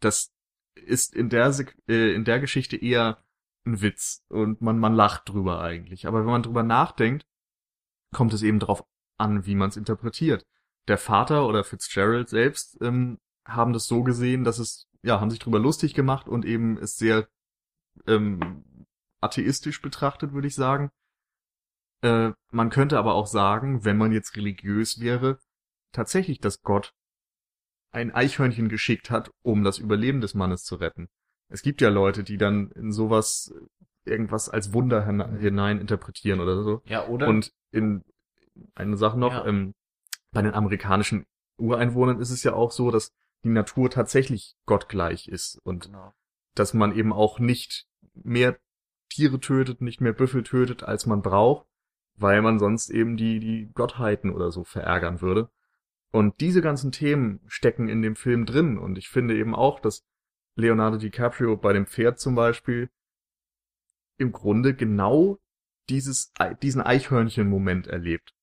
Das ist in der, äh, in der Geschichte eher ein Witz und man, man lacht drüber eigentlich. Aber wenn man drüber nachdenkt, kommt es eben darauf an, wie man es interpretiert. Der Vater oder Fitzgerald selbst ähm, haben das so gesehen, dass es, ja, haben sich drüber lustig gemacht und eben es sehr ähm, atheistisch betrachtet, würde ich sagen. Äh, man könnte aber auch sagen, wenn man jetzt religiös wäre, tatsächlich, dass Gott ein Eichhörnchen geschickt hat, um das Überleben des Mannes zu retten. Es gibt ja Leute, die dann in sowas irgendwas als Wunder hinein interpretieren oder so. Ja, oder? Und in eine Sache noch, ja. ähm, bei den amerikanischen Ureinwohnern ist es ja auch so, dass die Natur tatsächlich gottgleich ist und genau. dass man eben auch nicht mehr Tiere tötet, nicht mehr Büffel tötet, als man braucht, weil man sonst eben die, die Gottheiten oder so verärgern würde. Und diese ganzen Themen stecken in dem Film drin. Und ich finde eben auch, dass Leonardo DiCaprio bei dem Pferd zum Beispiel im Grunde genau dieses, diesen Eichhörnchen-Moment erlebt.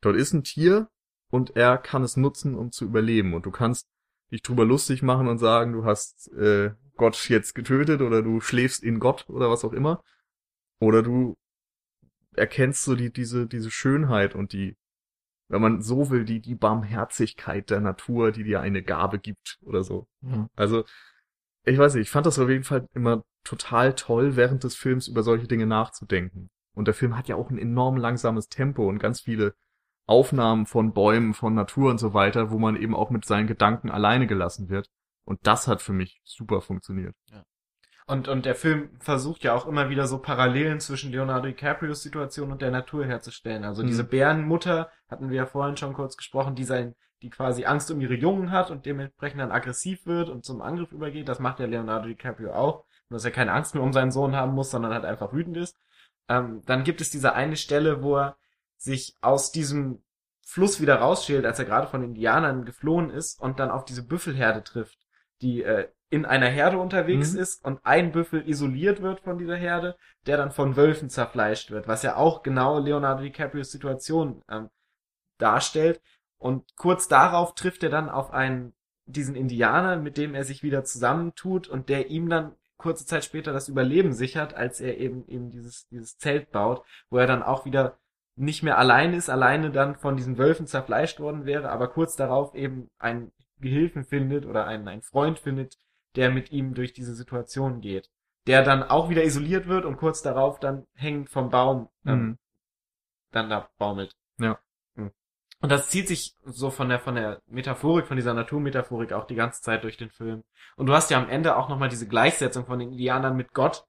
Dort ist ein Tier und er kann es nutzen, um zu überleben. Und du kannst dich drüber lustig machen und sagen, du hast äh, Gott jetzt getötet oder du schläfst in Gott oder was auch immer. Oder du erkennst so die, diese, diese Schönheit und die, wenn man so will, die, die Barmherzigkeit der Natur, die dir eine Gabe gibt oder so. Mhm. Also, ich weiß nicht, ich fand das auf jeden Fall immer total toll, während des Films über solche Dinge nachzudenken. Und der Film hat ja auch ein enorm langsames Tempo und ganz viele Aufnahmen von Bäumen, von Natur und so weiter, wo man eben auch mit seinen Gedanken alleine gelassen wird. Und das hat für mich super funktioniert. Ja. Und, und der Film versucht ja auch immer wieder so Parallelen zwischen Leonardo DiCaprios Situation und der Natur herzustellen. Also mhm. diese Bärenmutter, hatten wir ja vorhin schon kurz gesprochen, die sein, die quasi Angst um ihre Jungen hat und dementsprechend dann aggressiv wird und zum Angriff übergeht. Das macht ja Leonardo DiCaprio auch. Nur dass er keine Angst mehr um seinen Sohn haben muss, sondern halt einfach wütend ist. Ähm, dann gibt es diese eine Stelle, wo er sich aus diesem Fluss wieder rausschält, als er gerade von Indianern geflohen ist und dann auf diese Büffelherde trifft die äh, in einer Herde unterwegs mhm. ist und ein Büffel isoliert wird von dieser Herde, der dann von Wölfen zerfleischt wird, was ja auch genau Leonardo DiCaprios Situation ähm, darstellt. Und kurz darauf trifft er dann auf einen, diesen Indianer, mit dem er sich wieder zusammentut und der ihm dann kurze Zeit später das Überleben sichert, als er eben eben dieses, dieses Zelt baut, wo er dann auch wieder nicht mehr allein ist, alleine dann von diesen Wölfen zerfleischt worden wäre, aber kurz darauf eben ein Gehilfen findet oder einen, einen Freund findet, der mit ihm durch diese Situation geht. Der dann auch wieder isoliert wird und kurz darauf dann hängend vom Baum ähm, Mhm. dann da baumelt. Ja. Mhm. Und das zieht sich so von der von der Metaphorik, von dieser Naturmetaphorik auch die ganze Zeit durch den Film. Und du hast ja am Ende auch nochmal diese Gleichsetzung von den Indianern mit Gott,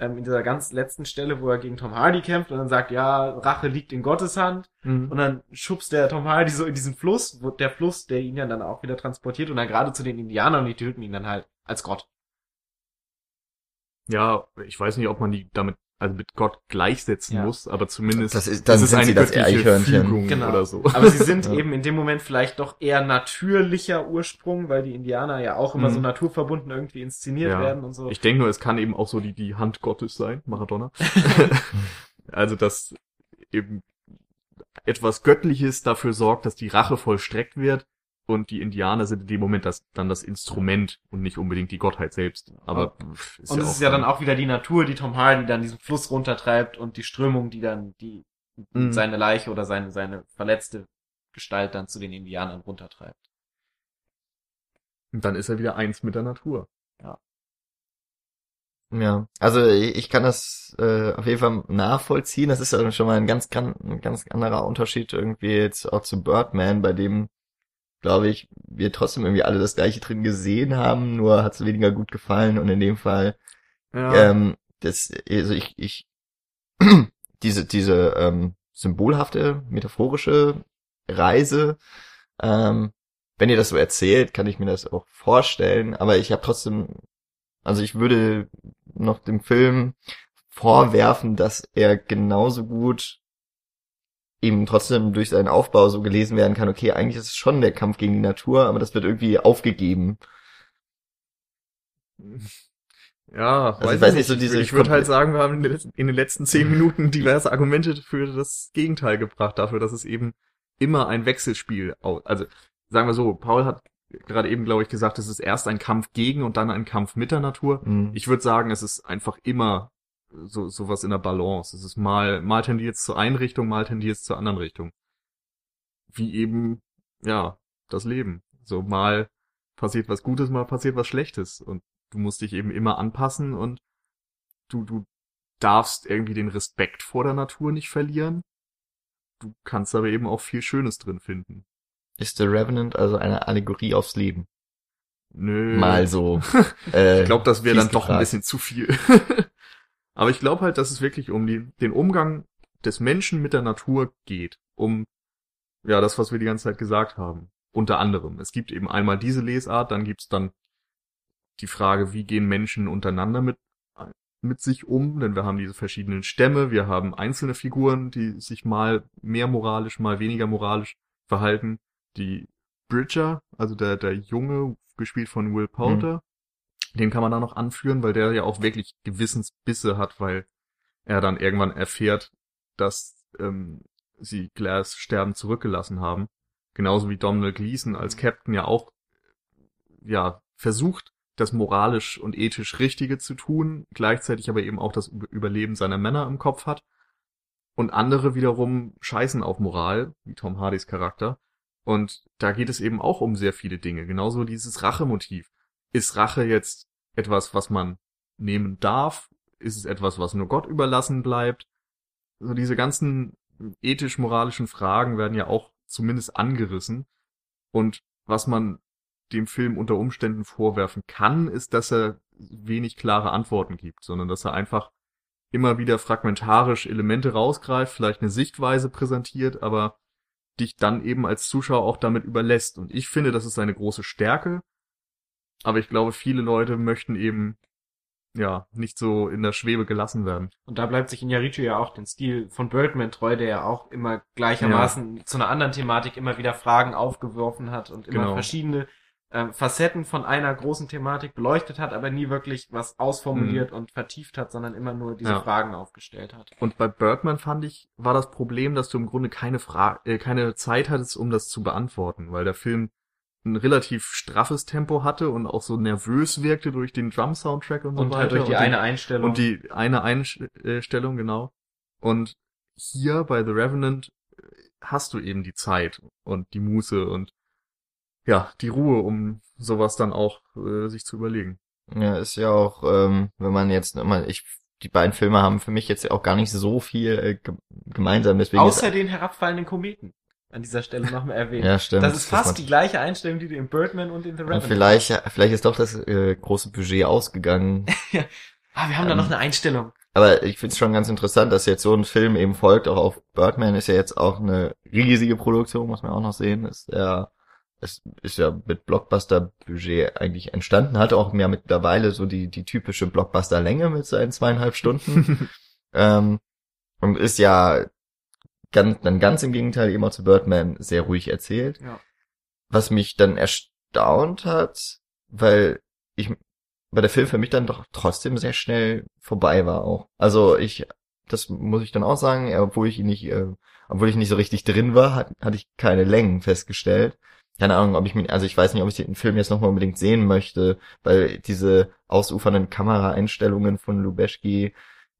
ähm, in dieser ganz letzten Stelle, wo er gegen Tom Hardy kämpft und dann sagt, ja, Rache liegt in Gottes Hand. Mhm. Und dann schubst der Tom Hardy so in diesen Fluss, wo der Fluss, der ihn ja dann auch wieder transportiert und dann gerade zu den Indianern und die töten ihn dann halt als Gott. Ja, ich weiß nicht, ob man die damit also mit Gott gleichsetzen Ja. muss, aber zumindest Das ist- dann es sind sie das göttliche. Fügung Genau. oder so. Aber sie sind Ja. eben in dem Moment vielleicht doch eher natürlicher Ursprung, weil die Indianer ja auch immer Mhm. so naturverbunden irgendwie inszeniert Ja. werden und so. Ich denke nur, es kann eben auch so die, die Hand Gottes sein, Maradona. also, dass eben etwas Göttliches dafür sorgt, dass die Rache vollstreckt wird und die Indianer sind in dem Moment das, dann das Instrument und nicht unbedingt die Gottheit selbst. Aber pff, und es ist ja dann auch wieder die Natur, die Tom Hardy dann diesen Fluss runtertreibt und die Strömung, die dann die Mhm. seine Leiche oder seine seine verletzte Gestalt dann zu den Indianern runtertreibt. Und dann ist er wieder eins mit der Natur. Ja, also ich kann das äh, auf jeden Fall nachvollziehen. Das ist ja schon mal ein ganz, ein ganz anderer Unterschied irgendwie jetzt auch zu Birdman, bei dem, glaube ich, wir trotzdem irgendwie alle das gleiche drin gesehen haben, nur hat es weniger gut gefallen und in dem Fall, ähm, das, also ich, ich, diese, diese ähm, symbolhafte, metaphorische Reise, ähm, wenn ihr das so erzählt, kann ich mir das auch vorstellen, aber ich habe trotzdem also ich würde noch dem Film vorwerfen, dass er genauso gut eben trotzdem durch seinen Aufbau so gelesen werden kann, okay, eigentlich ist es schon der Kampf gegen die Natur, aber das wird irgendwie aufgegeben. Ja, Also ich weiß nicht, so diese ich würde halt sagen, wir haben in den letzten- zehn Minuten diverse Argumente für das Gegenteil gebracht, dafür, dass es eben immer ein Wechselspiel, also sagen wir so, Paul hat gerade eben, glaube ich, gesagt, es ist erst ein Kampf gegen und dann ein Kampf mit der Natur. Mhm. Ich würde sagen, es ist einfach immer so sowas in der Balance. Es ist mal mal tendiert es zur einen Richtung, mal tendiert es zur anderen Richtung. Wie eben ja das Leben. So mal passiert was Gutes, mal passiert was Schlechtes und du musst dich eben immer anpassen und du du darfst irgendwie den Respekt vor der Natur nicht verlieren. Du kannst aber eben auch viel Schönes drin finden. Ist The Revenant also eine Allegorie aufs Leben? Nö. Mal so. Äh, Ich glaube, das wäre dann doch ein gefragt. bisschen zu viel. Aber ich glaube halt, dass es wirklich um die, den Umgang des Menschen mit der Natur geht. Um, ja, das, was wir die ganze Zeit gesagt haben. Unter anderem. Es gibt eben einmal diese Lesart, dann gibt's dann die Frage, wie gehen Menschen untereinander mit, mit sich um? Denn wir haben diese verschiedenen Stämme, wir haben einzelne Figuren, die sich mal mehr moralisch, mal weniger moralisch verhalten. Die Bridger, also der, der Junge, gespielt von Will Poulter, den kann man da noch anführen, weil der ja auch wirklich Gewissensbisse hat, weil er dann irgendwann erfährt, dass ähm, sie Glass sterben zurückgelassen haben. Genauso wie Domhnall Gleeson als Captain ja auch ja versucht, das moralisch und ethisch Richtige zu tun, gleichzeitig aber eben auch das Über- Überleben seiner Männer im Kopf hat. Und andere wiederum scheißen auf Moral, wie Tom Hardys Charakter. Und da geht es eben auch um sehr viele Dinge. Genauso dieses Rachemotiv. Ist Rache jetzt etwas, was man nehmen darf? Ist es etwas, was nur Gott überlassen bleibt? So diese ganzen ethisch-moralischen Fragen werden ja auch zumindest angerissen. Und was man dem Film unter Umständen vorwerfen kann, ist, dass er wenig klare Antworten gibt, sondern dass er einfach immer wieder fragmentarisch Elemente rausgreift, vielleicht eine Sichtweise präsentiert, aber dich dann eben als Zuschauer auch damit überlässt. Und ich finde, das ist seine große Stärke. Aber ich glaube, viele Leute möchten eben, ja, nicht so in der Schwebe gelassen werden. Und da bleibt sich Iñárritu ja auch den Stil von Birdman treu, der ja auch immer gleichermaßen zu einer anderen Thematik immer wieder Fragen aufgeworfen hat und immer Genau. verschiedene ähm, Facetten von einer großen Thematik beleuchtet hat, aber nie wirklich was ausformuliert und vertieft hat, sondern immer nur diese Mhm. Ja. Fragen aufgestellt hat. Und bei Birdman fand ich, war das Problem, dass du im Grunde keine Fra äh, keine Zeit hattest, um das zu beantworten, weil der Film ein relativ straffes Tempo hatte und auch so nervös wirkte durch den Drum-Soundtrack und so Und weiter. halt durch die und eine den, Einstellung. Und die eine Einstellung, genau. Und hier bei The Revenant äh, hast du eben die Zeit und die Muße und ja, die Ruhe, um sowas dann auch äh, sich zu überlegen. Ja, ist ja auch, ähm, wenn man jetzt, immer, ich, die beiden Filme haben für mich jetzt auch gar nicht so viel äh, ge- gemeinsam, deswegen Außer ist, den herabfallenden Kometen. An dieser Stelle nochmal erwähnt. ja, stimmt. das ist fast man- die gleiche Einstellung, die du in Birdman und in The Revenant vielleicht, vielleicht ist doch das äh, große Budget ausgegangen. Ah, wir haben da Ähm, noch eine Einstellung. Aber ich finde es schon ganz interessant, dass jetzt so ein Film eben folgt, auch auf Birdman ist ja jetzt auch eine riesige Produktion, muss man auch noch sehen. Ist ja, es ist ja mit Blockbuster-Budget eigentlich entstanden, hat auch mehr mittlerweile so die, die typische Blockbuster-Länge mit seinen zweieinhalb Stunden. ähm, und ist ja ganz, dann ganz im Gegenteil eben auch zu Birdman sehr ruhig erzählt. Ja. Was mich dann erstaunt hat, weil ich, weil der Film für mich dann doch trotzdem sehr schnell vorbei war auch. Also ich, das muss ich dann auch sagen, obwohl ich ihn nicht, äh, obwohl ich nicht so richtig drin war, hat, hatte ich keine Längen festgestellt. Keine Ahnung, ob ich mir, also ich weiß nicht, ob ich den Film jetzt nochmal unbedingt sehen möchte, weil diese ausufernden Kameraeinstellungen von Lubeschki,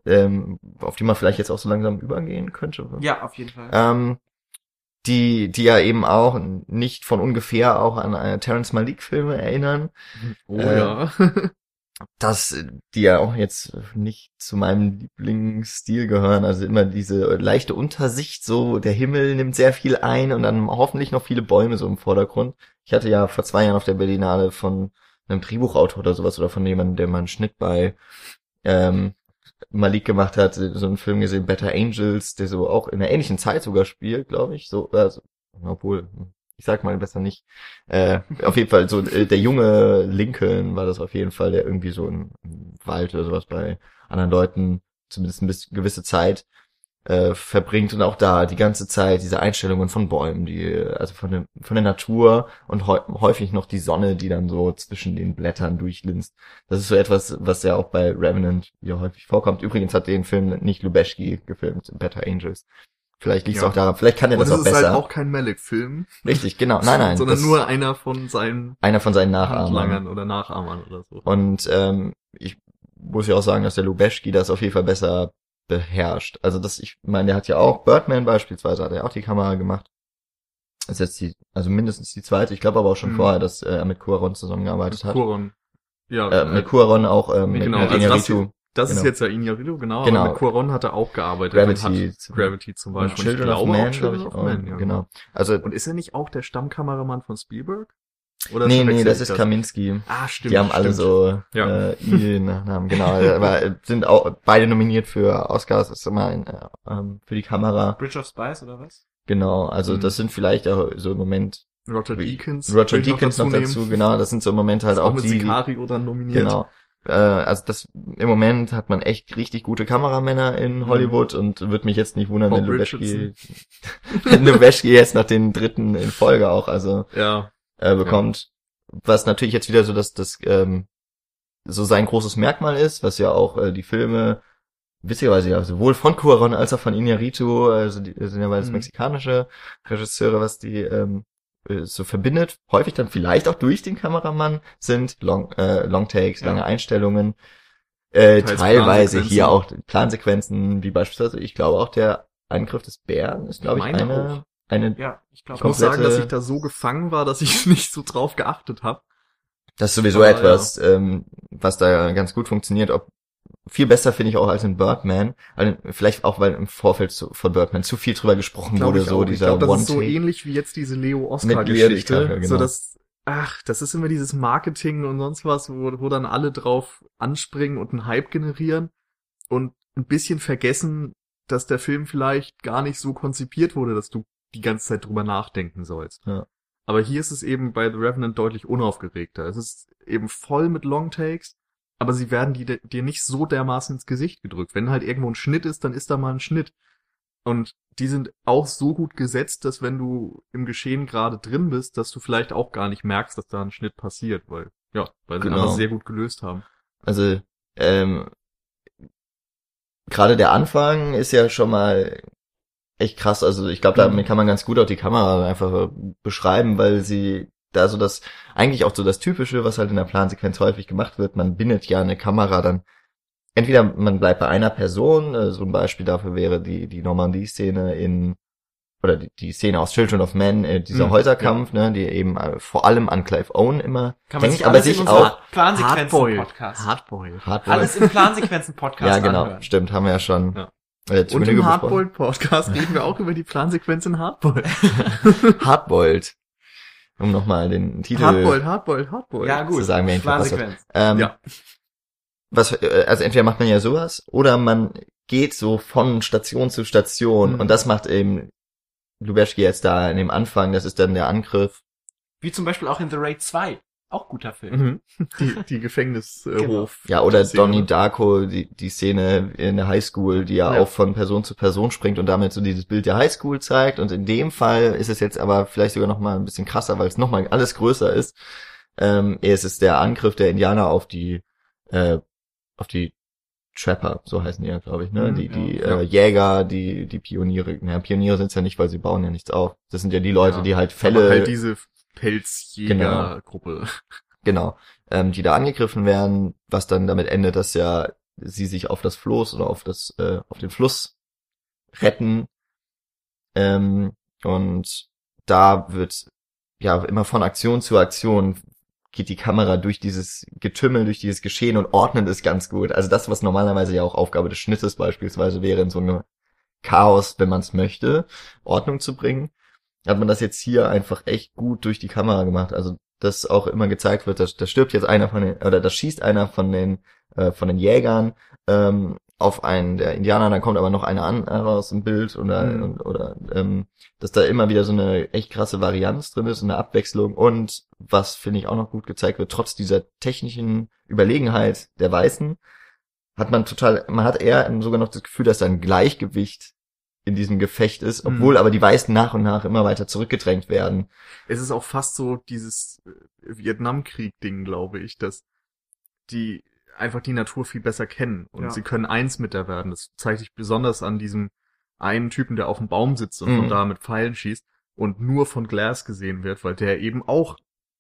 ähm, auf die man vielleicht jetzt auch so langsam übergehen könnte. Ja, auf jeden Fall. Ähm, die, die ja eben auch nicht von ungefähr auch an äh, Terrence Malik Filme erinnern, Oh Äh, ja. dass die ja auch jetzt nicht zu meinem Lieblingsstil gehören. Also immer diese leichte Untersicht, so der Himmel nimmt sehr viel ein und dann hoffentlich noch viele Bäume so im Vordergrund. Ich hatte ja vor zwei Jahren auf der Berlinale von einem Drehbuchautor oder sowas oder von jemandem, der mal einen Schnitt bei ähm, Malik gemacht hat, so einen Film gesehen, Better Angels, der so auch in einer ähnlichen Zeit sogar spielt, glaube ich. So, also, obwohl, ich sag mal besser nicht. Äh, auf jeden Fall so äh, der junge Lincoln war das auf jeden Fall, der irgendwie so im Wald oder sowas bei anderen Leuten zumindest ein bisschen gewisse Zeit äh, verbringt und auch da die ganze Zeit diese Einstellungen von Bäumen, die also von der von der Natur und häu häufig noch die Sonne, die dann so zwischen den Blättern durchlinst. Das ist so etwas, was ja auch bei Revenant ja häufig vorkommt. Übrigens hat den Film nicht Lubeschki gefilmt, Better Angels. Vielleicht liegt es Ja. auch daran, vielleicht kann er das es auch ist besser. halt auch kein Malik-Film. Richtig, genau. Nein, nein. Sondern das- nur einer von seinen einer von seinen Nachahmern. Oder Nachahmern oder so. Und ähm, ich muss ja auch sagen, dass der Lubeschki das auf jeden Fall besser beherrscht. Also das, ich meine, der hat ja auch Birdman beispielsweise, hat er auch die Kamera gemacht. Das ist jetzt die, also mindestens die zweite. Ich glaube aber auch schon Mhm. vorher, dass er mit Cuaron zusammengearbeitet hat. Cuaron. Ja, Äh, mit Cuaron auch ähm, mit, Genau, mit also das Iñárritu. das ist genau. jetzt ja Iñárritu, genau, Genau. mit Cuaron hat er auch gearbeitet Gravity und hat Gravity zum und Beispiel. Children ich of glaube Man, auch Children of. Man, ja, genau. Also Und ist er nicht auch der Stammkameramann von Spielberg? Oder nee, nee, das ist Kaminski. Ah, stimmt. die haben alle stimmt. so Ja. äh, I-Nachnamen, genau. Aber äh, sind auch beide nominiert für Oscars. Ist immer ein, äh, ähm, für die Kamera. Bridge of Spies oder was? Genau, also Mhm. das sind vielleicht auch so im Moment Roger Deakins. Roger Deakins noch nehmen. dazu, genau, das sind so im Moment halt auch auch mit die, Sicario dann nominiert. genau. Äh, also das im Moment hat man echt richtig gute Kameramänner in Mhm. Hollywood und würde mich jetzt nicht wundern, wenn Bob Lubeschki, wenn Lubeschki jetzt nach den dritten in Folge auch also Ja. Äh, bekommt, was natürlich jetzt wieder so das das ähm, so sein großes Merkmal ist, was ja auch äh, die Filme witzigerweise ja sowohl von Cuarón als auch von Iñárritu, also die sind ja beides Mhm. mexikanische Regisseure, was die ähm, äh, so verbindet, häufig dann vielleicht auch durch den Kameramann, sind Long, äh, Long Takes, Ja. lange Einstellungen, äh, teilweise hier auch Plansequenzen, wie beispielsweise, ich glaube auch der Angriff des Bären ist, glaube ich, eine, auch. Eine, Ja, ich glaube Ich muss sagen, dass ich da so gefangen war, dass ich nicht so drauf geachtet habe. das ist sowieso Aber, etwas, ähm, was da ganz gut funktioniert, ob viel besser finde ich auch als in Birdman, weil, vielleicht auch, weil im Vorfeld zu, von Birdman zu viel drüber gesprochen Glaub wurde, ich so auch. ich dieser glaube, das ist so ähnlich wie jetzt diese Leo Mit Oscar-Geschichte. Leo DiCaprio, So genau. das, ach, das ist immer dieses Marketing und sonst was, wo, wo dann alle drauf anspringen und einen Hype generieren und ein bisschen vergessen, dass der Film vielleicht gar nicht so konzipiert wurde, dass du die ganze Zeit drüber nachdenken sollst. Ja. Aber hier ist es eben bei The Revenant deutlich unaufgeregter. Es ist eben voll mit Longtakes, aber sie werden die, dir nicht so dermaßen ins Gesicht gedrückt. Wenn halt irgendwo ein Schnitt ist, dann ist da mal ein Schnitt. Und die sind auch so gut gesetzt, dass wenn du im Geschehen gerade drin bist, dass du vielleicht auch gar nicht merkst, dass da ein Schnitt passiert, weil, ja, weil sie Genau. einfach sehr gut gelöst haben. Also, ähm, gerade der Anfang ist ja schon mal echt krass. Also ich glaube, damit kann man ganz gut auch die Kamera einfach beschreiben, weil sie da so das, eigentlich auch so das Typische, was halt in der Plansequenz häufig gemacht wird, man bindet ja eine Kamera dann, entweder man bleibt bei einer Person, äh, so ein Beispiel dafür wäre die, die Normandie-Szene in oder die, die Szene aus Children of Men, äh, dieser Mhm, Häuserkampf, ne, die eben äh, vor allem an Clive Owen immer Kann man denkt, sich aber alles sich in auch Plansequenzen-Podcast. Hardboiled. Hardboiled. Alles im Plansequenzen-Podcast ja, genau, anhören. stimmt, haben wir ja schon Ja. Äh, Und im besprochen. Hardboiled Podcast reden wir auch über die Plansequenz in Hardboiled. Hardboiled. Um nochmal den Titel Hardboiled, Hardboiled, Hardboiled. Ja, gut. zu sagen, hat. Plansequenz. Ähm, Ja. Was, äh, also entweder macht man ja sowas oder man geht so von Station zu Station Mhm. und das macht eben Lubeschki jetzt da in dem Anfang, das ist dann der Angriff. Wie zum Beispiel auch in The Raid 2. Auch guter Film. Mhm. Die, die Gefängnishof. Äh, Genau. Hof- Ja, oder Szene. Donnie Darko, die, die Szene in der Highschool, die ja, Ja. auch von Person zu Person springt und damit so dieses Bild der Highschool zeigt. Und in dem Fall ist es jetzt aber vielleicht sogar noch mal ein bisschen krasser, weil es noch mal alles größer ist. Ähm, es ist der Angriff der Indianer auf die, äh, auf die Trapper, so heißen die ja, glaube ich, ne? Mhm, die ja, die ja. Äh, Jäger, die die Pioniere. Naja, Pioniere sind's ja nicht, weil sie bauen ja nichts auf. Das sind ja die Leute, Ja. die halt Aber Fälle halt diese Pelzjägergruppe. Genau. Ähm, die da angegriffen werden, was dann damit endet, dass ja sie sich auf das Floß oder auf das, äh, auf den Fluss retten. Ähm, und da wird ja immer von Aktion zu Aktion geht die Kamera durch dieses Getümmel, durch dieses Geschehen und ordnet es ganz gut. Also das, was normalerweise ja auch Aufgabe des Schnittes beispielsweise wäre, in so einem Chaos, wenn man es möchte, Ordnung zu bringen, hat man das jetzt hier einfach echt gut durch die Kamera gemacht. Also dass auch immer gezeigt wird, dass da stirbt jetzt einer von den, oder da schießt einer von den, äh, von den Jägern ähm, auf einen der Indianer, dann kommt aber noch einer anderer aus dem Bild oder, Mhm. und, oder ähm, dass da immer wieder so eine echt krasse Varianz drin ist, eine Abwechslung und was finde ich auch noch gut gezeigt wird, trotz dieser technischen Überlegenheit der Weißen, hat man total, man hat eher sogar noch das Gefühl, dass da ein Gleichgewicht in diesem Gefecht ist, Mhm. obwohl aber die Weißen nach und nach immer weiter zurückgedrängt werden. Es ist auch fast so dieses äh, Vietnamkrieg-Ding, glaube ich, dass die einfach die Natur viel besser kennen und Ja. sie können eins mit der werden. Das zeigt sich besonders an diesem einen Typen, der auf dem Baum sitzt und Mhm. von da mit Pfeilen schießt und nur von Glass gesehen wird, weil der eben auch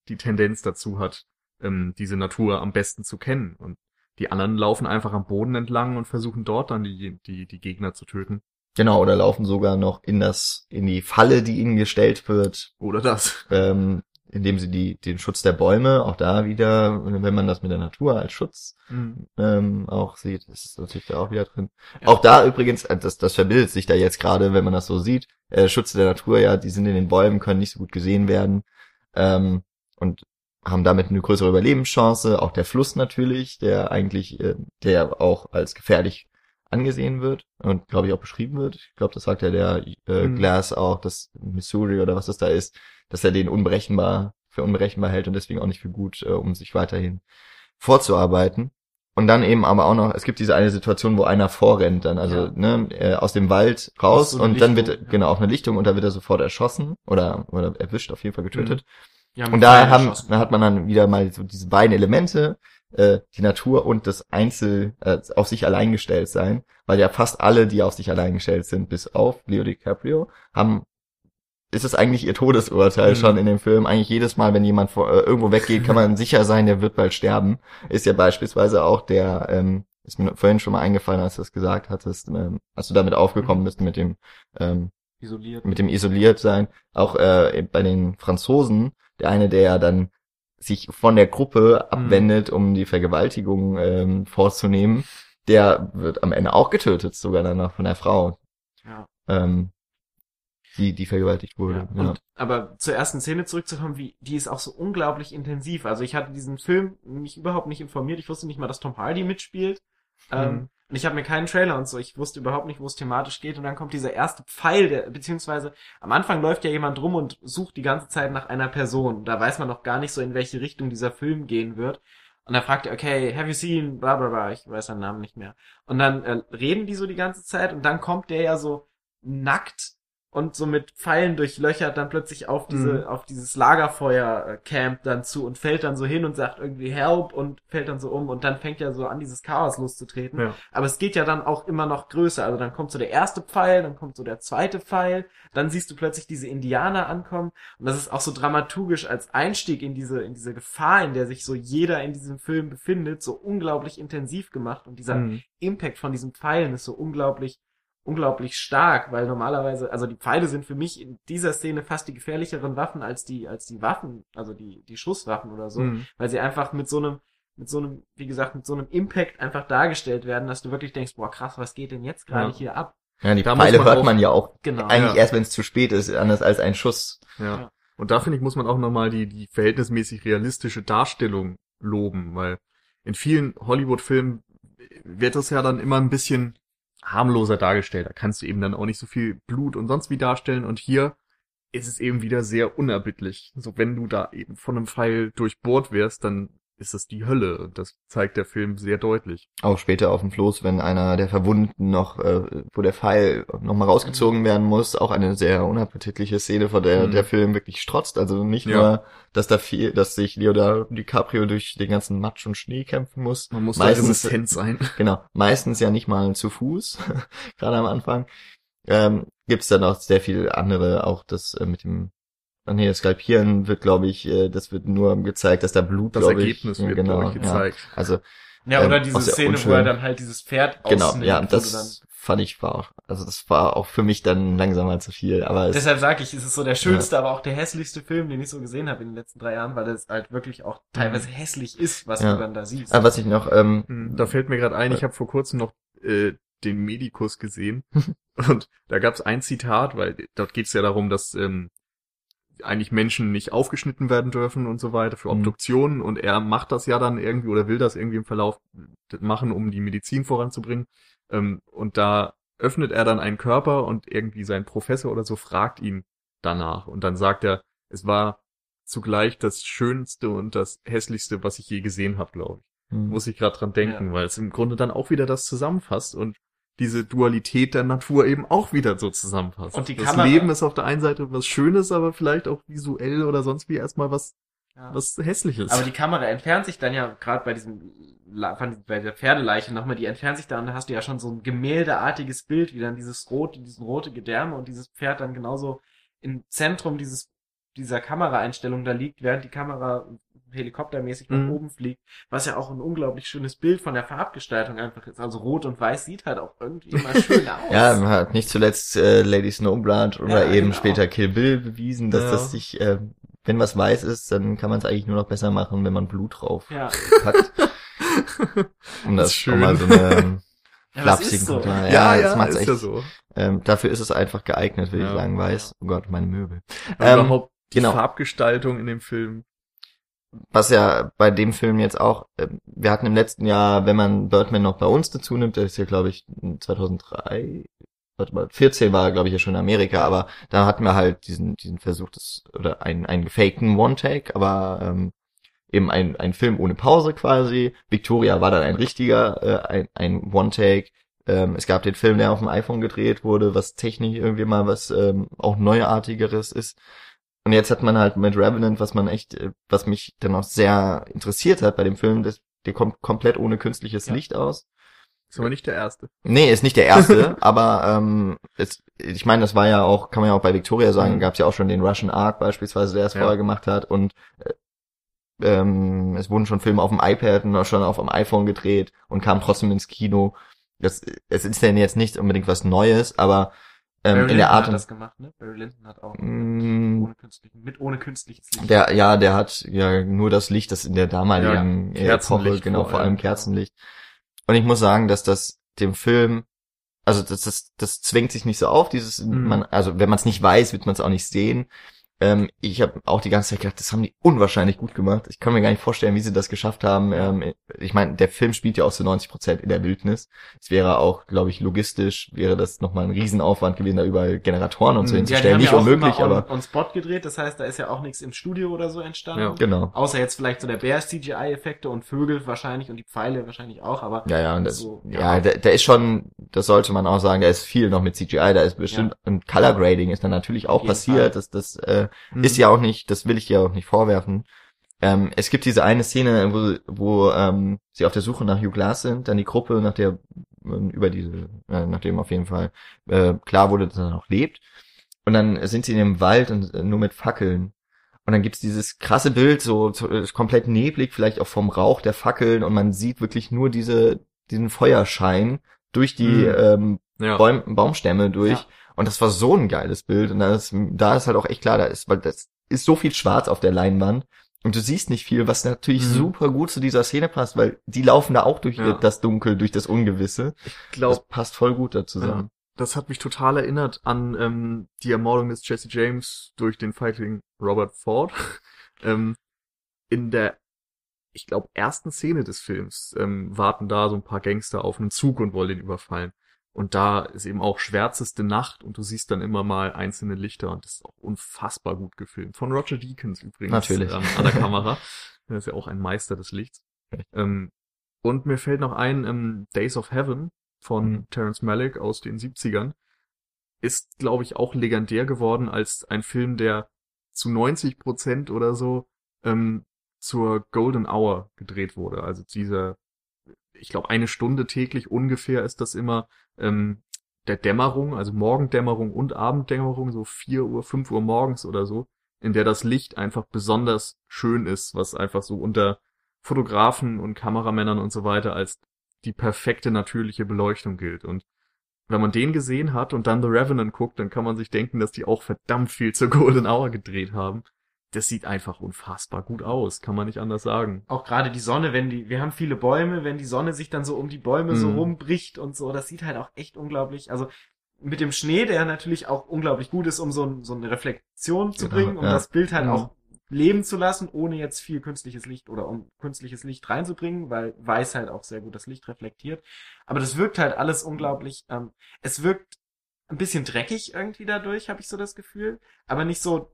die Tendenz dazu hat, ähm, diese Natur am besten zu kennen. Und die anderen laufen einfach am Boden entlang und versuchen dort dann die, die, die Gegner zu töten. Genau, oder laufen sogar noch in das, in die Falle, die ihnen gestellt wird, Oder das. ähm, indem sie die, den Schutz der Bäume, auch da wieder, wenn man das mit der Natur als Schutz ähm, auch sieht, ist es natürlich da auch wieder drin. Ja. Auch da übrigens, äh, das, das verbildet sich da jetzt gerade, wenn man das so sieht, äh, Schutz der Natur, ja, die sind in den Bäumen, können nicht so gut gesehen werden ähm, und haben damit eine größere Überlebenschance. Auch der Fluss natürlich, der eigentlich, äh, der auch als gefährlich angesehen wird und glaube ich auch beschrieben wird. Ich glaube, das sagt ja der äh, Mhm. Glass auch, das Missouri oder was das da ist, dass er den unberechenbar für unberechenbar hält und deswegen auch nicht für gut, äh, um sich weiterhin vorzuarbeiten. Und dann eben aber auch noch, es gibt diese eine Situation, wo einer vorrennt dann, also Ja. ne, äh, aus dem Wald raus so und dann wird Lichtung, er, genau auf eine Lichtung und da wird er sofort erschossen oder oder erwischt, auf jeden Fall getötet. Ja, Und da haben, da hat man dann wieder mal so diese beiden Elemente, äh, die Natur und das Einzel äh, auf sich allein gestellt sein, weil ja fast alle, die auf sich allein gestellt sind, bis auf Leo DiCaprio, haben ist es eigentlich ihr Todesurteil Mhm. schon in dem Film. Eigentlich jedes Mal, wenn jemand vor, äh, irgendwo weggeht, kann man sicher sein, der wird bald sterben. Ist ja beispielsweise auch der, ähm, ist mir vorhin schon mal eingefallen, als du das gesagt hattest, ähm, als du damit aufgekommen bist mit dem ähm, isoliert. mit dem isoliert sein, auch äh, bei den Franzosen, der eine, der ja dann sich von der Gruppe abwendet, um die Vergewaltigung ähm, vorzunehmen, der wird am Ende auch getötet, sogar dann noch von der Frau, Ja. ähm, die, die vergewaltigt wurde. Ja. Ja. Und, aber zur ersten Szene zurückzukommen, wie, die ist auch so unglaublich intensiv. Also ich hatte diesen Film mich überhaupt nicht informiert. Ich wusste nicht mal, dass Tom Hardy mitspielt. Ähm, Mhm. Und ich habe mir keinen Trailer und so. Ich wusste überhaupt nicht, wo es thematisch geht. Und dann kommt dieser erste Pfeil, der, beziehungsweise am Anfang läuft ja jemand rum und sucht die ganze Zeit nach einer Person. Da weiß man noch gar nicht so, in welche Richtung dieser Film gehen wird. Und dann fragt er, okay, have you seen, bla bla bla, ich weiß seinen Namen nicht mehr. Und dann äh, reden die so die ganze Zeit und dann kommt der ja so nackt und so mit Pfeilen durchlöchert dann plötzlich auf diese, Mhm. auf dieses Lagerfeuer-Camp dann zu und fällt dann so hin und sagt irgendwie Help und fällt dann so um und dann fängt er so an, dieses Chaos loszutreten. Ja. Aber es geht ja dann auch immer noch größer. Also dann kommt so der erste Pfeil, dann kommt so der zweite Pfeil, dann siehst du plötzlich diese Indianer ankommen. Und das ist auch so dramaturgisch als Einstieg in diese, in diese Gefahr, in der sich so jeder in diesem Film befindet, so unglaublich intensiv gemacht. Und dieser Mhm. Impact von diesen Pfeilen ist so unglaublich unglaublich stark, weil normalerweise, also die Pfeile sind für mich in dieser Szene fast die gefährlicheren Waffen als die, als die Waffen, also die, die Schusswaffen oder so, Mhm. weil sie einfach mit so einem, mit so einem, wie gesagt, mit so einem Impact einfach dargestellt werden, dass du wirklich denkst, boah krass, was geht denn jetzt gerade Ja. hier ab? Ja, die Da Pfeile man hört auch- man ja auch Genau. eigentlich Ja. erst, wenn es zu spät ist, anders als ein Schuss. Ja. Ja. Und da finde ich, muss man auch nochmal die, die verhältnismäßig realistische Darstellung loben, weil in vielen Hollywood-Filmen wird das ja dann immer ein bisschen harmloser dargestellt. Da kannst du eben dann auch nicht so viel Blut und sonst wie darstellen. Und hier ist es eben wieder sehr unerbittlich. So, wenn du da eben von einem Pfeil durchbohrt wirst, dann ist das die Hölle. Und das zeigt der Film sehr deutlich. Auch später auf dem Floß, wenn einer der Verwundeten noch, äh, wo der Pfeil nochmal rausgezogen werden muss, auch eine sehr unappetitliche Szene, vor der Mhm. der Film wirklich strotzt. Also nicht Ja. nur, dass da viel, dass sich Leonardo DiCaprio durch den ganzen Matsch und Schnee kämpfen muss. Man muss Meistens- resistent sein. Genau, meistens ja nicht mal zu Fuß, gerade am Anfang. Ähm, Gibt es dann auch sehr viel andere, auch das äh, mit dem, ah nee, das Skalpieren wird, glaube ich, äh, das wird nur gezeigt, dass da Blut, Das glaube Ergebnis ich, wird, genau, glaube ich, ja. gezeigt. Also Ja, oder ähm, diese Szene, wo unschön. er dann halt dieses Pferd Genau, ja, wo das fand ich war auch, also das war auch für mich dann langsam mal zu viel, aber es, Deshalb sage ich, es ist so der schönste, aber auch der hässlichste Film, den ich so gesehen habe in den letzten drei Jahren, weil es halt wirklich auch teilweise hässlich ist, was Ja. du dann da siehst. ah, was ich noch, ähm, Hm, Da fällt mir gerade ein, ich habe vor kurzem noch äh, den Medikus gesehen und da gab es ein Zitat, weil dort geht es ja darum, dass ähm, eigentlich Menschen nicht aufgeschnitten werden dürfen und so weiter für Mhm. Obduktionen und er macht das ja dann irgendwie oder will das irgendwie im Verlauf machen, um die Medizin voranzubringen. Ähm, und da öffnet er dann einen Körper und irgendwie sein Professor oder so fragt ihn danach und dann sagt er, es war zugleich das Schönste und das Hässlichste, was ich je gesehen habe, glaube ich. Hm, muss ich gerade dran denken, weil es im Grunde dann auch wieder das zusammenfasst und diese Dualität der Natur eben auch wieder so zusammenfasst. Und die das Kamera- Leben ist auf der einen Seite was Schönes, aber vielleicht auch visuell oder sonst wie erstmal was, Ja. was Hässliches. Aber die Kamera entfernt sich dann ja gerade bei diesem bei der Pferdeleiche nochmal, die entfernt sich da und da hast du ja schon so ein gemäldeartiges Bild, wie dann dieses rot, diesen rote Gedärme und dieses Pferd dann genauso im Zentrum dieses dieser Kameraeinstellung da liegt, während die Kamera helikoptermäßig nach Mhm. oben fliegt, was ja auch ein unglaublich schönes Bild von der Farbgestaltung einfach ist. Also rot und weiß sieht halt auch irgendwie immer schön aus. ja, man hat nicht zuletzt äh, Lady Snowblood oder Ja, eben genau. später Kill Bill bewiesen, dass Ja. das sich, äh, wenn was weiß ist, dann kann man es eigentlich nur noch besser machen, wenn man Blut drauf ja. packt. Um Das das ist schon schön. mal so eine ähm, Ja, das flapsigen so. Ja, das ja, macht's ist echt. ja so. Ähm, dafür ist es einfach geeignet, will ich Ja. sagen, weiß. Oh Gott, meine Möbel. Ähm, überhaupt die genau. Farbgestaltung in dem Film. Was ja bei dem Film jetzt auch, äh, wir hatten im letzten Jahr, wenn man Birdman noch bei uns dazu nimmt, der ist ja glaube ich 2003, warte mal, 14 war glaube ich ja schon in Amerika, aber da hatten wir halt diesen diesen Versuch des oder einen einen gefakten One Take, aber ähm, eben ein ein Film ohne Pause quasi. Victoria war dann ein richtiger äh, ein ein One Take. Ähm, es gab den Film, der auf dem iPhone gedreht wurde, was technisch irgendwie mal was ähm, auch neuartigeres ist. Und jetzt hat man halt mit Revenant, was man echt, äh, was mich dann auch sehr interessiert hat bei dem Film, das, der kommt komplett ohne künstliches Ja. Licht aus. Ist aber nicht der erste. Nee, ist nicht der erste, aber ähm, es, ich meine, das war ja auch, kann man ja auch bei Victoria sagen, Mhm. gab es ja auch schon den Russian Ark beispielsweise, der es Ja. vorher gemacht hat und äh, ähm, es wurden schon Filme auf dem iPad und auch schon auf dem iPhone gedreht und kamen trotzdem ins Kino. Das, es ist denn jetzt nicht unbedingt was Neues, aber ähm, Barry in der Art hat das gemacht, ne? Barry Lyndon hat auch Mm. ohne künstlichen, mit ohne künstliches Licht. Der, ja, der hat ja nur das Licht, das in der damaligen Ja, äh, Epoche, Kerzenlicht genau, vor allem. Kerzenlicht. Und ich muss sagen, dass das dem Film, also das, das, das zwängt sich nicht so auf, dieses, Mhm. man, also wenn man es nicht weiß, wird man es auch nicht sehen. Ähm, ich habe auch die ganze Zeit gedacht, das haben die unwahrscheinlich gut gemacht. Ich kann mir gar nicht vorstellen, wie sie das geschafft haben. Ja. Ähm, ich meine, der Film spielt ja auch zu 90 Prozent in der Wildnis. Es wäre auch, glaube ich, logistisch wäre das nochmal ein Riesenaufwand gewesen, da überall Generatoren und so Mhm. hinzustellen. nicht ja auch unmöglich, on, aber on Spot gedreht, das heißt, da ist ja auch nichts im Studio oder so entstanden. Ja. genau. Außer jetzt vielleicht so der Bär CGI-Effekte und Vögel wahrscheinlich und die Pfeile wahrscheinlich auch, aber Ja, ja, und das, So, ja, ja. der, der ist schon, das sollte man auch sagen, da ist viel noch mit CGI, da ist bestimmt, und Color Grading ist dann natürlich auch passiert, Fall. das, das äh, Mhm. ist ja auch nicht, das will ich ja auch nicht vorwerfen. Ähm, es gibt diese eine Szene, wo, wo ähm, sie auf der Suche nach Hugh Glass sind, dann die Gruppe, nach der ähm, über diese, äh, nachdem auf jeden Fall äh, klar wurde, dass er noch lebt. Und dann sind sie in dem Wald und äh, nur mit Fackeln. Und dann gibt's dieses krasse Bild, so, so komplett neblig, vielleicht auch vom Rauch der Fackeln und man sieht wirklich nur diese, diesen Feuerschein durch die Mhm. ähm, Ja. Bäum, Baumstämme durch. Ja. Und das war so ein geiles Bild. Und da ist, da ist halt auch echt klar, da ist, weil das ist so viel schwarz auf der Leinwand. Und du siehst nicht viel, was natürlich Mhm. super gut zu dieser Szene passt, weil die laufen da auch durch Ja. das Dunkel, durch das Ungewisse. Ich Das glaube, passt voll gut da zusammen. das hat mich total erinnert an ähm, die Ermordung des Jesse James durch den Fighting Robert Ford. ähm, in der, ich glaube, ersten Szene des Films ähm, warten da so ein paar Gangster auf einen Zug und wollen den überfallen. Und da ist eben auch schwärzeste Nacht und du siehst dann immer mal einzelne Lichter und das ist auch unfassbar gut gefilmt. Von Roger Deakins übrigens. Natürlich. Ähm, an der Kamera. Er ist ja auch ein Meister des Lichts. Ähm, und mir fällt noch ein, ähm, Days of Heaven von Mhm. Terrence Malick aus den 70ern ist, glaube ich, auch legendär geworden als ein Film, der zu 90 Prozent oder so ähm, zur Golden Hour gedreht wurde. Also dieser, ich glaube, eine Stunde täglich ungefähr ist das immer ähm, der Dämmerung, also Morgendämmerung und Abenddämmerung, so 4 Uhr, 5 Uhr morgens oder so, in der das Licht einfach besonders schön ist, was einfach so unter Fotografen und Kameramännern und so weiter als die perfekte natürliche Beleuchtung gilt. Und wenn man den gesehen hat und dann The Revenant guckt, dann kann man sich denken, dass die auch verdammt viel zur Golden Hour gedreht haben. Das sieht einfach unfassbar gut aus, kann man nicht anders sagen. Auch gerade die Sonne, wenn die, wir haben viele Bäume, wenn die Sonne sich dann so um die Bäume so Mhm. rumbricht und so, das sieht halt auch echt unglaublich, also mit dem Schnee, der natürlich auch unglaublich gut ist, um so, ein, so eine Reflexion zu Genau, bringen, um ja. das Bild halt Mhm. auch leben zu lassen, ohne jetzt viel künstliches Licht oder um künstliches Licht reinzubringen, weil weiß halt auch sehr gut das Licht reflektiert. Aber das wirkt halt alles unglaublich, ähm, es wirkt ein bisschen dreckig irgendwie dadurch, habe ich so das Gefühl, aber nicht so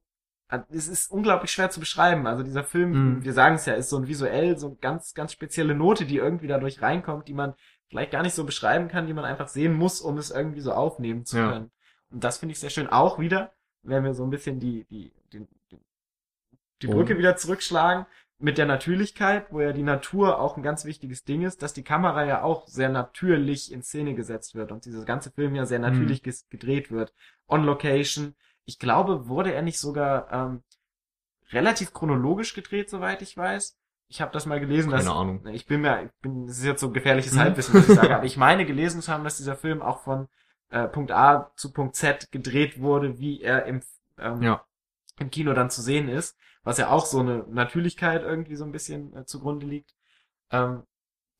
es ist unglaublich schwer zu beschreiben. Also dieser Film, Mhm. wir sagen es ja, ist so ein visuell so eine ganz, ganz spezielle Note, die irgendwie dadurch reinkommt, die man vielleicht gar nicht so beschreiben kann, die man einfach sehen muss, um es irgendwie so aufnehmen zu Ja. können. Und das finde ich sehr schön. Auch wieder, wenn wir so ein bisschen die, die, die, die, die Oh. Brücke wieder zurückschlagen, mit der Natürlichkeit, wo ja die Natur auch ein ganz wichtiges Ding ist, dass die Kamera ja auch sehr natürlich in Szene gesetzt wird und dieser ganze Film ja sehr natürlich ges- gedreht wird. On Location. Ich glaube, wurde er nicht sogar ähm, relativ chronologisch gedreht, soweit ich weiß. Ich habe das mal gelesen, Keine dass Ahnung. ich bin mir, ich bin, das ist jetzt so gefährliches Mhm. Halbwissen, was ich sage, aber ich meine gelesen zu haben, dass dieser Film auch von äh, Punkt A zu Punkt Z gedreht wurde, wie er im ähm, Ja. im Kino dann zu sehen ist, was ja auch so eine Natürlichkeit irgendwie so ein bisschen äh, zugrunde liegt. Ähm,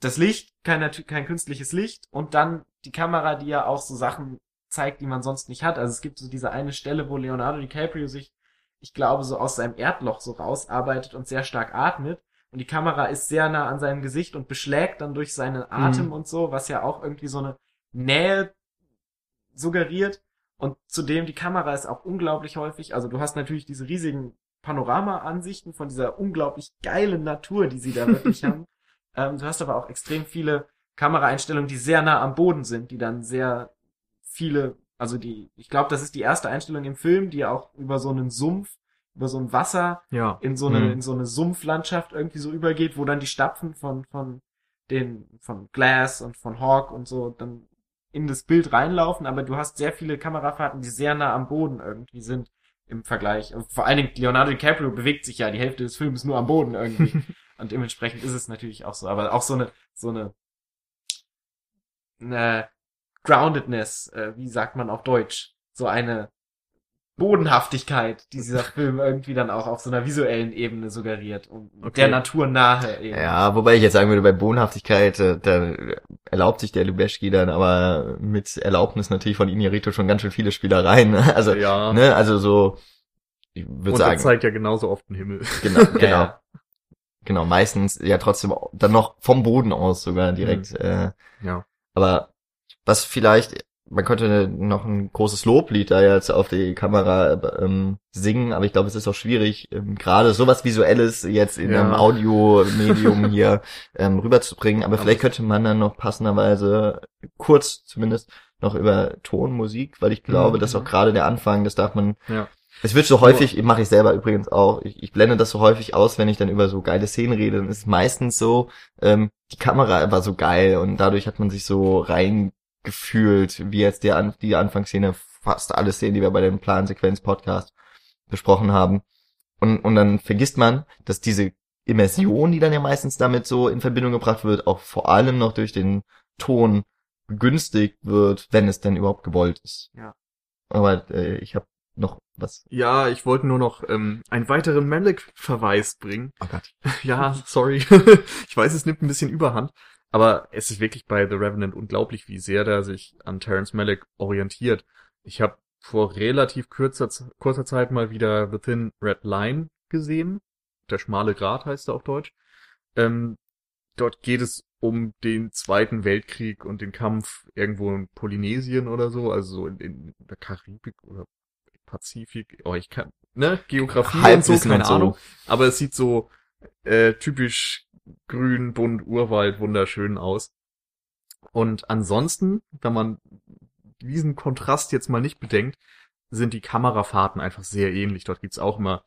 das Licht, kein, kein künstliches Licht und dann die Kamera, die ja auch so Sachen zeigt, die man sonst nicht hat. Also es gibt so diese eine Stelle, wo Leonardo DiCaprio sich, ich glaube, so aus seinem Erdloch so rausarbeitet und sehr stark atmet. Und die Kamera ist sehr nah an seinem Gesicht und beschlägt dann durch seinen Atem Mhm. und so, was ja auch irgendwie so eine Nähe suggeriert. Und zudem die Kamera ist auch unglaublich häufig. Also du hast natürlich diese riesigen Panorama-Ansichten von dieser unglaublich geilen Natur, die sie da wirklich haben. Ähm, du hast aber auch extrem viele Kameraeinstellungen, die sehr nah am Boden sind, die dann sehr viele, also die, ich glaube, das ist die erste Einstellung im Film, die auch über so einen Sumpf, über so ein Wasser Ja. in so eine, Mhm. in so eine Sumpflandschaft irgendwie so übergeht, wo dann die Stapfen von, von den, von Glass und von Hawk und so dann in das Bild reinlaufen, aber du hast sehr viele Kamerafahrten, die sehr nah am Boden irgendwie sind im Vergleich. Und vor allen Dingen Leonardo DiCaprio bewegt sich ja die Hälfte des Films nur am Boden irgendwie. und dementsprechend ist es natürlich auch so. Aber auch so eine, so eine, eine Groundedness, äh, wie sagt man auf Deutsch? So eine Bodenhaftigkeit, die dieser Film irgendwie dann auch auf so einer visuellen Ebene suggeriert und Okay. der Natur nahe eben. Ja, wobei ich jetzt sagen würde, bei Bodenhaftigkeit, äh, da erlaubt sich der Lubeschki dann aber mit Erlaubnis natürlich von Inarito schon ganz schön viele Spielereien. Also, ja. ne, also so, ich würde Und er sagen, zeigt ja genauso oft den Himmel. genau, genau, ja. genau, meistens ja trotzdem dann noch vom Boden aus sogar direkt. Äh, Ja. aber was vielleicht, man könnte noch ein großes Loblied da jetzt auf die Kamera ähm, singen, aber ich glaube, es ist auch schwierig, ähm, gerade sowas Visuelles jetzt in Ja. einem Audiomedium hier ähm, rüberzubringen. Aber Aber vielleicht könnte man dann noch passenderweise kurz zumindest noch über Tonmusik, weil ich glaube, Mhm. dass auch gerade der Anfang, das darf man Ja. es wird so häufig, mache ich selber übrigens auch, ich, ich blende das so häufig aus, wenn ich dann über so geile Szenen rede, dann ist es meistens so, ähm, die Kamera war so geil und dadurch hat man sich so reingefühlt, wie jetzt der, die Anfangsszene, fast alle Szenen, die wir bei dem Plansequenz-Podcast besprochen haben. Und, und dann vergisst man, dass diese Immersion, die dann ja meistens damit so in Verbindung gebracht wird, auch vor allem noch durch den Ton begünstigt wird, wenn es denn überhaupt gewollt ist. Ja. Aber äh, ich habe noch was. Ja, ich wollte nur noch ähm, einen weiteren Malik-Verweis bringen. Oh Gott. Ja, sorry. ich weiß, es nimmt ein bisschen Überhand. Aber es ist wirklich bei The Revenant unglaublich, wie sehr der sich an Terrence Malick orientiert. Ich habe vor relativ kurzer, kurzer Zeit mal wieder The Thin Red Line gesehen. Der schmale Grat heißt er auf Deutsch. Ähm, dort geht es um den Zweiten Weltkrieg und den Kampf irgendwo in Polynesien oder so, also so in, in der Karibik oder Pazifik. Oh, ich kann, ne, Geografie und so, Halbwissen keine und so. Ahnung. Aber es sieht so äh, typisch grün, bunt, Urwald, wunderschön aus. Und ansonsten, wenn man diesen Kontrast jetzt mal nicht bedenkt, sind die Kamerafahrten einfach sehr ähnlich. Dort gibt's auch immer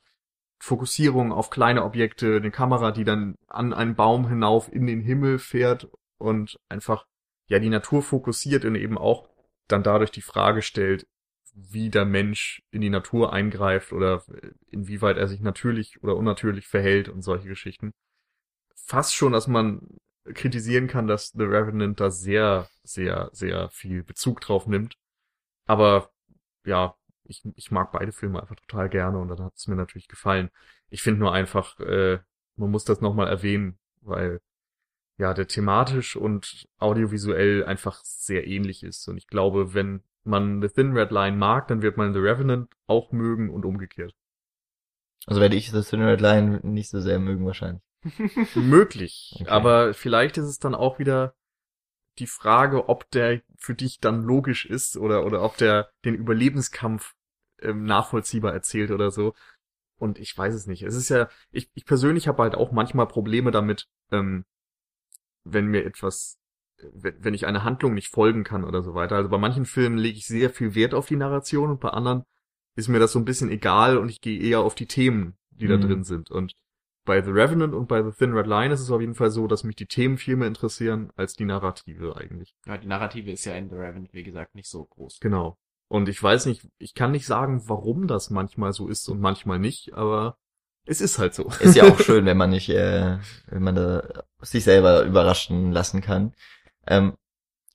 Fokussierung auf kleine Objekte, eine Kamera, die dann an einen Baum hinauf in den Himmel fährt und einfach ja die Natur fokussiert und eben auch dann dadurch die Frage stellt, wie der Mensch in die Natur eingreift oder inwieweit er sich natürlich oder unnatürlich verhält und solche Geschichten. Fast schon, dass man kritisieren kann, dass The Revenant da sehr, sehr, sehr viel Bezug drauf nimmt. Aber ja, ich, ich mag beide Filme einfach total gerne und dann hat es mir natürlich gefallen. Ich finde nur einfach, äh, man muss das nochmal erwähnen, weil ja, der thematisch und audiovisuell einfach sehr ähnlich ist. Und ich glaube, wenn man The Thin Red Line mag, dann wird man The Revenant auch mögen und umgekehrt. Also werde ich The Thin Red Line nicht so sehr mögen wahrscheinlich. Möglich. Okay. Aber vielleicht ist es dann auch wieder die Frage, ob der für dich dann logisch ist oder, oder ob der den Überlebenskampf ähm, nachvollziehbar erzählt oder so. Und ich weiß es nicht. Es ist ja, ich, ich persönlich habe halt auch manchmal Probleme damit, ähm, wenn mir etwas, wenn, ich eine Handlung nicht folgen kann oder so weiter. Also bei manchen Filmen lege ich sehr viel Wert auf die Narration und bei anderen ist mir das so ein bisschen egal und ich gehe eher auf die Themen, die da Mhm. drin sind. Und bei The Revenant und bei The Thin Red Line ist es auf jeden Fall so, dass mich die Themen viel mehr interessieren als die Narrative eigentlich. Ja, die Narrative ist ja in The Revenant, wie gesagt, nicht so groß. Genau. Und ich weiß nicht, ich kann nicht sagen, warum das manchmal so ist und manchmal nicht, aber es ist halt so. Ist ja auch schön, wenn man nicht, äh, wenn man da sich selber überraschen lassen kann. Ähm,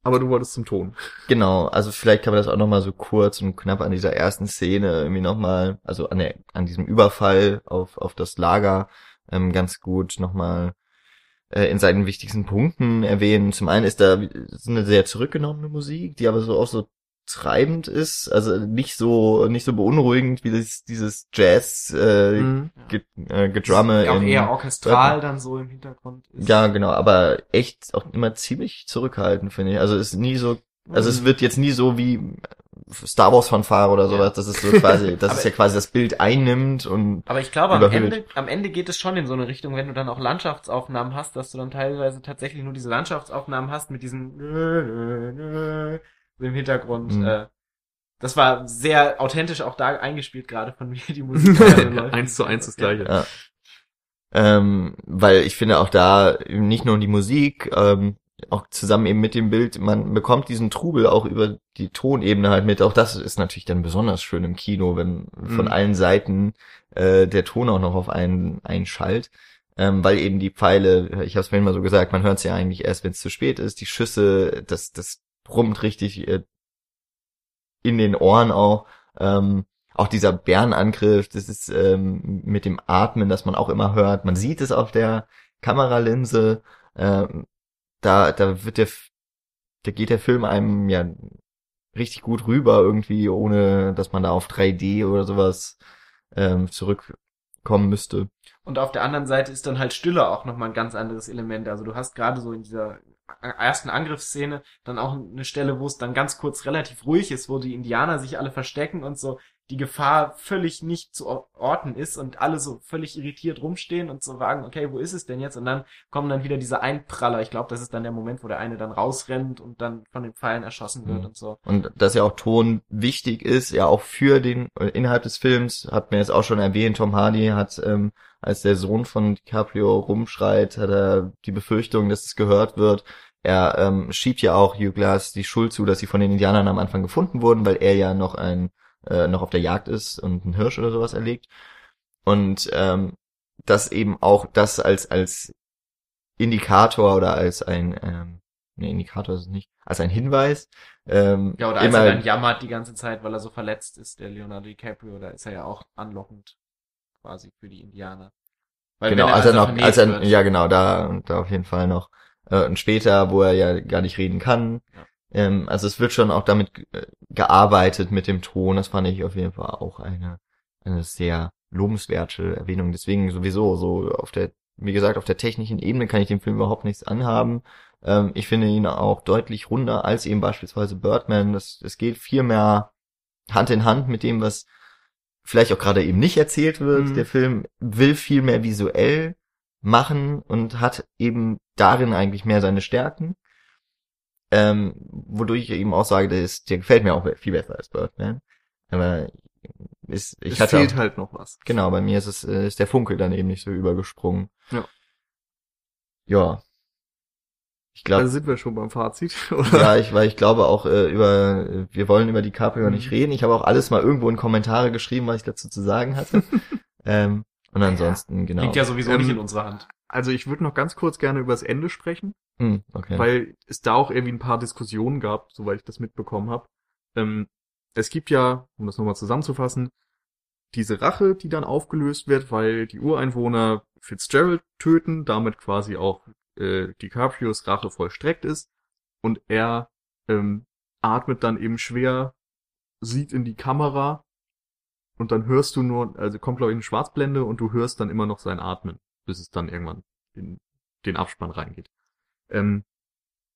Aber du wolltest zum Ton. Genau, also vielleicht kann man das auch nochmal so kurz und knapp an dieser ersten Szene irgendwie nochmal, also an, der, an diesem Überfall auf, auf das Lager ähm, ganz gut nochmal äh, in seinen wichtigsten Punkten erwähnen. Zum einen ist da so eine sehr zurückgenommene Musik, die aber so auch so treibend ist, also nicht so nicht so beunruhigend wie das, dieses Jazz äh, Mhm. ge, äh, Gedrumme auch in- eher orchestral dann so im Hintergrund ist. ja, genau, aber echt auch immer ziemlich zurückhaltend, finde ich. Also ist nie so, also es wird jetzt nie so wie Star Wars Fanfare oder sowas, Ja. das ist so quasi, dass Aber- es ja quasi das Bild einnimmt und Aber ich glaube, am Überhöht. Ende, am Ende geht es schon in so eine Richtung, wenn du dann auch Landschaftsaufnahmen hast, dass du dann teilweise tatsächlich nur diese Landschaftsaufnahmen hast mit diesen im Hintergrund. Mhm. Äh, das war sehr authentisch auch da eingespielt gerade von mir, die Musik. läuft. eins zu eins das gleiche. ja. Ähm, weil ich finde auch da nicht nur die Musik, ähm, auch zusammen eben mit dem Bild, man bekommt diesen Trubel auch über die Tonebene halt mit. Auch das ist natürlich dann besonders schön im Kino, wenn von Mhm. allen Seiten äh, der Ton auch noch auf einen einschallt. Ähm, weil eben die Pfeile, ich habe es vorhin mal so gesagt, man hört es ja eigentlich erst, wenn es zu spät ist. Die Schüsse, das, das brummt richtig äh, in den Ohren auch. Ähm, auch dieser Bärenangriff, das ist ähm, mit dem Atmen, das man auch immer hört. Man sieht es auf der Kameralinse. Ähm, da, da wird der, da geht der Film einem ja richtig gut rüber irgendwie, ohne dass man da auf 3D oder sowas ähm, zurückkommen müsste. Und auf der anderen Seite ist dann halt Stille auch nochmal ein ganz anderes Element. Also du hast gerade so in dieser ersten Angriffsszene dann auch eine Stelle, wo es dann ganz kurz relativ ruhig ist, wo die Indianer sich alle verstecken und so die Gefahr völlig nicht zu orten ist und alle so völlig irritiert rumstehen und so wagen, okay, wo ist es denn jetzt? Und dann kommen dann wieder diese Einpraller. Ich glaube, das ist dann der Moment, wo der eine dann rausrennt und dann von den Pfeilen erschossen wird Mhm. und so. Und dass ja auch Ton wichtig ist, ja auch für den äh, innerhalb des Films, hat mir jetzt auch schon erwähnt, Tom Hardy hat, ähm, als der Sohn von DiCaprio rumschreit, hat er die Befürchtung, dass es gehört wird. Er ähm, schiebt ja auch Hugh Glass die Schuld zu, dass sie von den Indianern am Anfang gefunden wurden, weil er ja noch ein äh, noch auf der Jagd ist und einen Hirsch oder sowas erlegt. Und ähm, das eben auch das als als Indikator oder als ein ähm, ne, Indikator ist es nicht, als ein Hinweis. Ähm, Ja, oder als er dann jammert die ganze Zeit, weil er so verletzt ist, der Leonardo DiCaprio, da ist er ja auch anlockend quasi für die Indianer. Weil genau, wenn als er noch, als er, wird- ja genau, da, da auf jeden Fall noch. Äh, und später, wo er ja gar nicht reden kann. Ja. Ähm, also es wird schon auch damit äh, gearbeitet mit dem Ton. Das fand ich auf jeden Fall auch eine, eine sehr lobenswerte Erwähnung. Deswegen sowieso so auf der, wie gesagt, auf der technischen Ebene kann ich dem Film überhaupt nichts anhaben. Ähm, ich finde ihn auch deutlich runder als eben beispielsweise Birdman. Das, es geht viel mehr Hand in Hand mit dem, was vielleicht auch gerade eben nicht erzählt wird. Mhm. Der Film will viel mehr visuell machen und hat eben darin eigentlich mehr seine Stärken. Ähm, wodurch ich eben auch sage, der, ist, der gefällt mir auch viel besser als Birdman. Aber ist, ich es hatte fehlt auch, halt noch was. genau, bei mir ist es äh, ist der Funkel dann eben nicht so übergesprungen. Ja. Ja. Ich glaube, Also sind wir schon beim Fazit, oder? ja, ich, weil ich glaube auch äh, über, wir wollen über DiCaprio Mhm. nicht reden. Ich habe auch alles mal irgendwo in Kommentare geschrieben, was ich dazu zu sagen hatte. ähm, und ansonsten, genau. Liegt ja sowieso Ähm, nicht in unserer Hand. Also ich würde noch ganz kurz gerne über das Ende sprechen, Hm, okay. weil es da auch irgendwie ein paar Diskussionen gab, soweit ich das mitbekommen habe. Ähm, es gibt ja, um das nochmal zusammenzufassen, diese Rache, die dann aufgelöst wird, weil die Ureinwohner Fitzgerald töten, damit quasi auch äh, DiCaprios Rache vollstreckt ist und er ähm, atmet dann eben schwer, sieht in die Kamera und dann hörst du nur, also kommt glaube ich eine Schwarzblende und du hörst dann immer noch sein Atmen, bis es dann irgendwann in den Abspann reingeht. Ähm,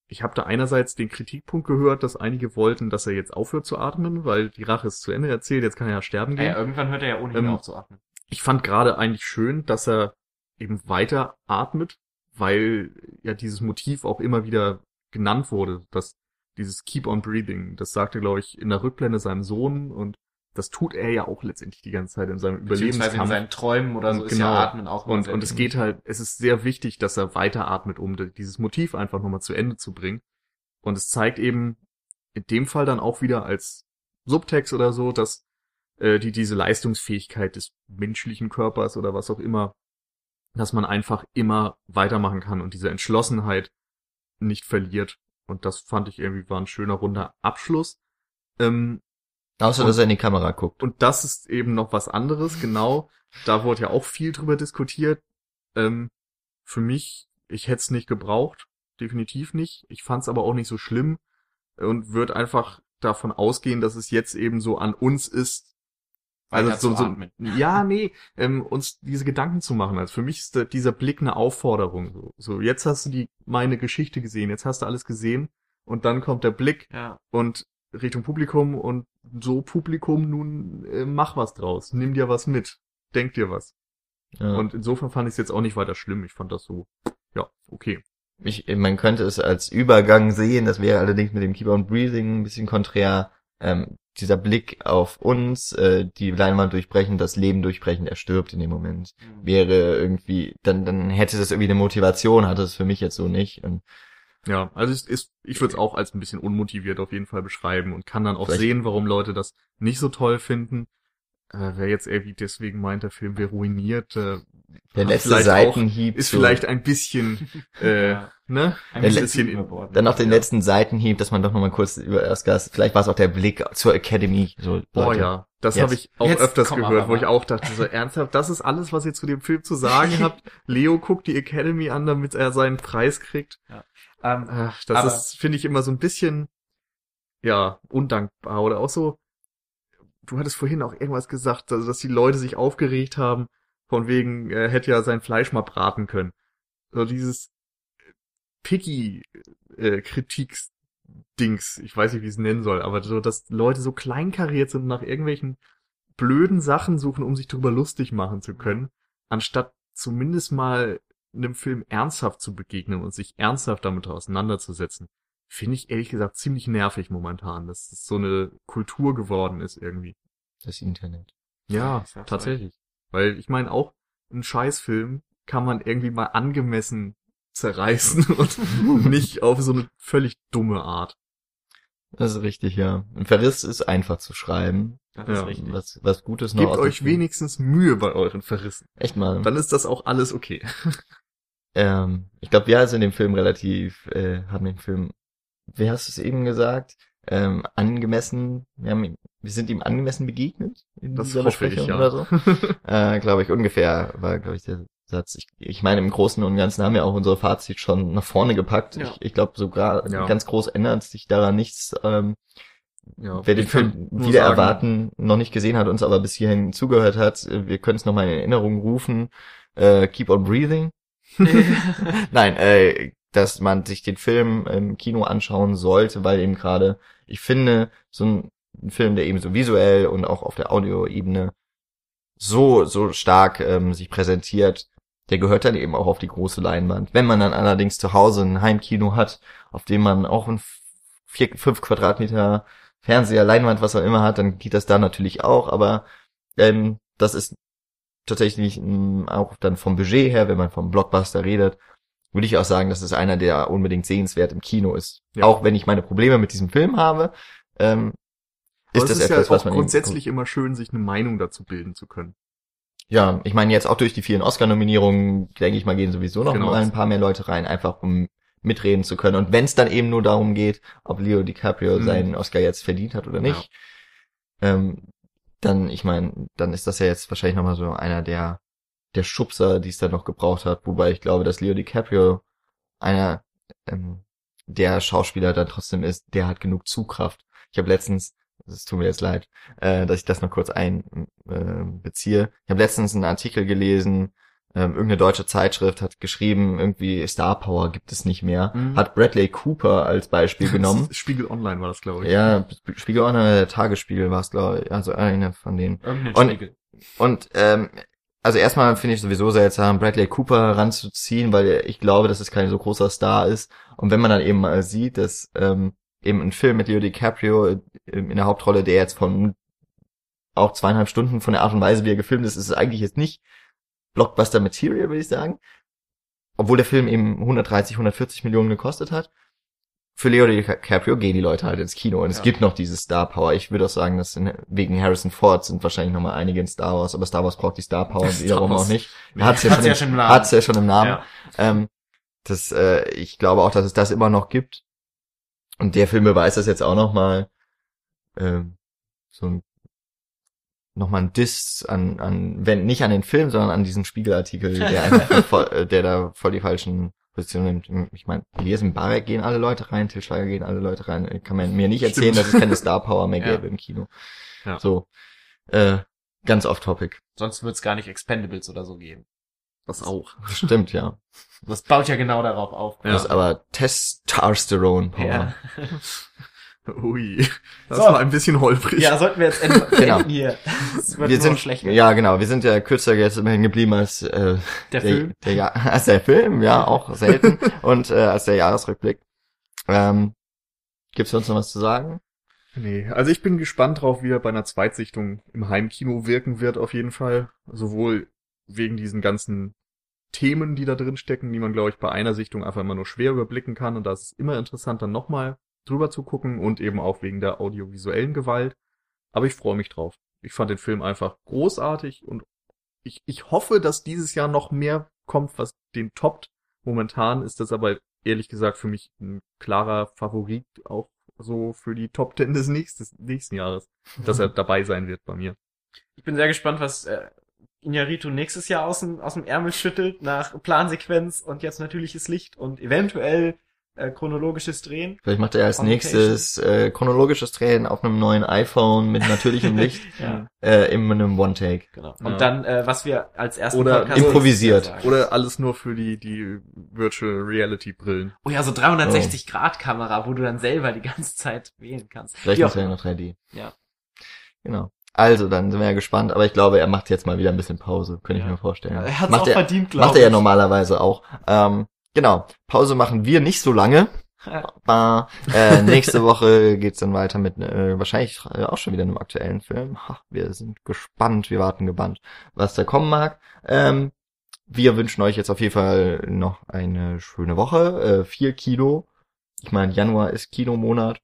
ich habe da einerseits den Kritikpunkt gehört, dass einige wollten, dass er jetzt aufhört zu atmen, weil die Rache ist zu Ende erzählt, jetzt kann er ja sterben gehen. Ja, irgendwann hört er ja ohnehin Ähm, auf zu atmen. Ich fand gerade eigentlich schön, dass er eben weiter atmet, weil ja dieses Motiv auch immer wieder genannt wurde, dass dieses Keep on Breathing, das sagte, glaube ich, in der Rückblende seinem Sohn und das tut er ja auch letztendlich die ganze Zeit in seinem Beziehungsweise in Überlebenskampf. seinen Träumen oder so ist genau. ja Atmen auch Und, und es geht halt, es ist sehr wichtig, dass er weiter atmet, um dieses Motiv einfach nochmal zu Ende zu bringen. Und es zeigt eben in dem Fall dann auch wieder als Subtext oder so, dass äh, die diese Leistungsfähigkeit des menschlichen Körpers oder was auch immer, dass man einfach immer weitermachen kann und diese Entschlossenheit nicht verliert. Und das fand ich irgendwie war ein schöner runder Abschluss. Ähm, Außer, und- dass er in die Kamera guckt. und das ist eben noch was anderes, genau. Da wurde ja auch viel drüber diskutiert. Ähm, für mich, ich hätte es nicht gebraucht, definitiv nicht. Ich fand es aber auch nicht so schlimm und würde einfach davon ausgehen, dass es jetzt eben so an uns ist. Also so, so atmen. ja, nee, ähm, uns diese Gedanken zu machen. Also für mich ist da, dieser Blick eine Aufforderung. So, so jetzt hast du die meine Geschichte gesehen, jetzt hast du alles gesehen und dann kommt der Blick Ja. und Richtung Publikum und so Publikum nun äh, mach was draus, nimm dir was mit, denk dir was. Ja. Und insofern fand ich es jetzt auch nicht weiter schlimm. Ich fand das so, ja, okay. ich, man könnte es als Übergang sehen, das wäre allerdings mit dem Keep on Breathing ein bisschen konträr. Ähm, dieser Blick auf uns, äh, die Leinwand durchbrechen, das Leben durchbrechen, er stirbt in dem Moment. Mhm. Wäre irgendwie, dann, dann hätte das irgendwie eine Motivation, hatte es für mich jetzt so nicht. Und Ja, also es ist, ich würde es auch als ein bisschen unmotiviert auf jeden Fall beschreiben und kann dann auch Vielleicht- sehen, warum Leute das nicht so toll finden. Äh, wer jetzt irgendwie deswegen meint, der Film wäre ruiniert, äh, der letzte vielleicht auch- Seitenhieb ist vielleicht ein bisschen, äh, Ja. ne? Ein Der bisschen überbordend. Dann noch den Ja. letzten Seitenhieb, dass man doch nochmal kurz über Erstgas, vielleicht war es auch der Blick zur Academy. So, Boah, ja, das habe ich auch jetzt öfters gehört, aber wo ich auch dachte, so ernsthaft, das ist alles, was ihr zu dem Film zu sagen habt. Leo guckt die Academy an, damit er seinen Preis kriegt. Ähm, Ach, das Aber- ist, finde ich, immer so ein bisschen, ja, undankbar oder auch so. Du hattest vorhin auch irgendwas gesagt, also, dass die Leute sich aufgeregt haben, von wegen, er hätte ja sein Fleisch mal braten können. So dieses picky äh, Kritik-Dings, ich weiß nicht, wie ich es nennen soll, aber so, dass Leute so kleinkariert sind und nach irgendwelchen blöden Sachen suchen, um sich darüber lustig machen zu können, anstatt zumindest mal einem Film ernsthaft zu begegnen und sich ernsthaft damit auseinanderzusetzen, finde ich ehrlich gesagt ziemlich nervig momentan, dass es so eine Kultur geworden ist irgendwie. Das Internet. Ja, sag's tatsächlich. Weil ich meine auch, ein Scheißfilm kann man irgendwie mal angemessen zerreißen und nicht auf so eine völlig dumme Art. Das ist richtig, ja. Ein Verriss ist einfach zu schreiben. das Ja. ist richtig. Was, was Gutes noch Gebt euch wenigstens Mühe bei euren Verrissen. Echt mal. Dann ist das auch alles okay. ähm, ich glaube, wir sind dem Film relativ, äh, haben den Film, wie hast du es eben gesagt, ähm, angemessen, wir, haben, wir sind ihm angemessen begegnet in Das dieser hoffe ich, Besprechung ja. oder so. äh, glaube ich, ungefähr war, glaube ich, der Satz. Ich, ich meine, im Großen und Ganzen haben wir auch unsere Fazit schon nach vorne gepackt. Ja. Ich, ich glaube, sogar Ja. ganz groß ändert sich daran nichts. Ähm, ja, Wer den Film wieder sagen, erwarten noch nicht gesehen hat, uns aber bis hierhin zugehört hat, wir können es nochmal in Erinnerung rufen. Äh, keep on breathing. Nein, äh, dass man sich den Film im Kino anschauen sollte, weil eben gerade, ich finde, so ein, ein Film, der eben so visuell und auch auf der Audioebene so, so stark ähm, sich präsentiert, der gehört dann eben auch auf die große Leinwand. Wenn man dann allerdings zu Hause ein Heimkino hat, auf dem man auch ein vier, fünf Quadratmeter Fernseher, Leinwand, was auch immer hat, dann geht das da natürlich auch, aber ähm, das ist tatsächlich ähm, auch dann vom Budget her, wenn man vom Blockbuster redet, würde ich auch sagen, dass es einer, der unbedingt sehenswert im Kino ist. Ja. Auch wenn ich meine Probleme mit diesem Film habe, ähm, ist es das ist etwas, ja was auch man grundsätzlich immer schön, sich eine Meinung dazu bilden zu können. Ja, ich meine jetzt auch durch die vielen Oscar-Nominierungen, denke ich mal, gehen sowieso noch Genau. mal ein paar mehr Leute rein, einfach um mitreden zu können. Und wenn es dann eben nur darum geht, ob Leo DiCaprio Mhm. seinen Oscar jetzt verdient hat oder nicht, ähm, dann, ich meine, dann ist das ja jetzt wahrscheinlich noch mal so einer der der Schubser, die es dann noch gebraucht hat. Wobei ich glaube, dass Leo DiCaprio einer ähm, der Schauspieler dann trotzdem ist, der hat genug Zugkraft. Ich habe letztens, es tut mir jetzt leid, äh, dass ich das noch kurz ein äh, beziehe. Ich habe letztens einen Artikel gelesen, ähm, irgendeine deutsche Zeitschrift hat geschrieben, irgendwie Star Power gibt es nicht mehr. Mhm. Hat Bradley Cooper als Beispiel genommen. Spiegel Online war das, glaube ich. ja, Spiegel Online, der Tagesspiegel war es, glaube ich, also einer von denen. Irgendein Und- Spiegel. Und ähm, also erstmal finde ich sowieso seltsam, Bradley Cooper ranzuziehen, weil ich glaube, dass es kein so großer Star ist. Und wenn man dann eben mal sieht, dass ähm, eben ein Film mit Leo DiCaprio in der Hauptrolle, der jetzt von auch zweieinhalb Stunden von der Art und Weise, wie er gefilmt ist, ist es eigentlich jetzt nicht Blockbuster Material, würde ich sagen. Obwohl der Film eben 130, 140 Millionen gekostet hat. Für Leo DiCaprio gehen die Leute halt ins Kino und es Ja. gibt noch diese Star Power. Ich würde auch sagen, dass in, wegen Harrison Ford sind wahrscheinlich noch mal einige in Star Wars, aber Star Wars braucht die Star Power Star wiederum Wars. auch nicht. Hat's ja, Hat's schon ja im, schon hat's ja schon im Namen. Ja. Ähm, das, äh, ich glaube auch, dass es das immer noch gibt. Und der Film beweist das jetzt auch noch mal. Ähm, so ein nochmal ein Diss an, an, wenn nicht an den Film, sondern an diesen Spiegelartikel, der einfach voll, äh, der da voll die falschen Positionen nimmt. Ich meine, Elias Mbarek gehen alle Leute rein, Til Schweiger gehen alle Leute rein. Kann man mir nicht erzählen, Stimmt. dass es keine Star Power mehr Ja. gäbe im Kino. Ja. So, äh, ganz off topic. Sonst wird's gar nicht Expendables oder so geben. Das auch. Stimmt, ja. Das baut ja genau darauf auf. Ja. Das ist aber Testosterone Power. Ja. Ui. Das So. war ein bisschen holprig. ja, sollten wir jetzt enden, Genau. hier. Es wird wir sind schlecht. ja genau, wir sind ja kürzer jetzt immerhin geblieben als äh, Der Film. Der, ja, als der Film, ja, auch selten und äh, als der Jahresrückblick. Ähm, gibt's sonst noch was zu sagen? Nee, also ich bin gespannt drauf, wie er bei einer Zweitsichtung im Heimkino wirken wird, auf jeden Fall. Sowohl wegen diesen ganzen Themen, die da drin stecken, die man, glaube ich, bei einer Sichtung einfach immer nur schwer überblicken kann. Und das ist immer interessant, dann nochmal drüber zu gucken und eben auch wegen der audiovisuellen Gewalt. Aber ich freue mich drauf. Ich fand den Film einfach großartig und ich, ich hoffe, dass dieses Jahr noch mehr kommt, was den toppt. Momentan ist das aber ehrlich gesagt für mich ein klarer Favorit auch so für die Top Ten des nächstes, nächsten Jahres, dass er dabei sein wird bei mir. Ich bin sehr gespannt, was äh, Iñárritu nächstes Jahr aus dem, aus dem Ärmel schüttelt nach Plansequenz und jetzt natürliches Licht und eventuell äh, chronologisches Drehen. Vielleicht macht er als nächstes äh, chronologisches Drehen auf einem neuen iPhone mit natürlichem Licht Ja, äh, in einem One-Take. genau. Ja. Und dann, äh, was wir als ersten Oder Podcast improvisiert. sagen. Oder alles nur für die, die Virtual Reality Brillen. Oh ja, so 360-Grad-Kamera, wo du dann selber die ganze Zeit wählen kannst. Vielleicht macht er ja noch 3D. Ja. Genau. Also, dann sind wir ja gespannt, aber ich glaube, er macht jetzt mal wieder ein bisschen Pause, könnte Ja. ich mir vorstellen. Ja, er macht auch er, verdient, glaube Macht ich. er ja normalerweise auch. Ähm, genau. Pause machen wir nicht so lange. Äh, nächste Woche geht's dann weiter mit äh, wahrscheinlich auch schon wieder einem aktuellen Film. Ha, wir sind gespannt, wir warten gebannt, was da kommen mag. Ähm, wir wünschen euch jetzt auf jeden Fall noch eine schöne Woche. Äh, viel Kino. Ich meine, Januar ist Kinomonat.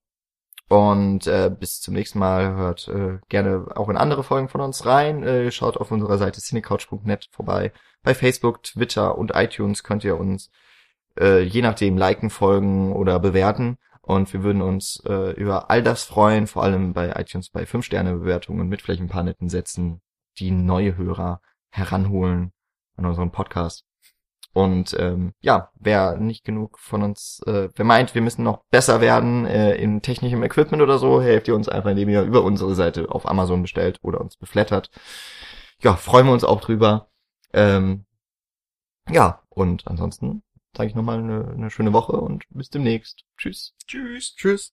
Und äh, bis zum nächsten Mal hört äh, gerne auch in andere Folgen von uns rein. Äh, schaut auf unserer Seite cinecouch.net vorbei. Bei Facebook, Twitter und iTunes könnt ihr uns äh, je nachdem liken, folgen oder bewerten. Und wir würden uns äh, über all das freuen, vor allem bei iTunes bei 5-Sterne-Bewertungen mit vielleicht ein paar netten Sätzen, die neue Hörer heranholen an unseren Podcast. Und ähm, ja, wer nicht genug von uns, äh, wer meint, wir müssen noch besser werden äh, in technischem Equipment oder so, helft ihr uns einfach, indem ihr über unsere Seite auf Amazon bestellt oder uns beflattert. Ja, freuen wir uns auch drüber. Ähm, ja, und ansonsten sage ich nochmal eine, eine schöne Woche und bis demnächst. Tschüss. Tschüss. Tschüss.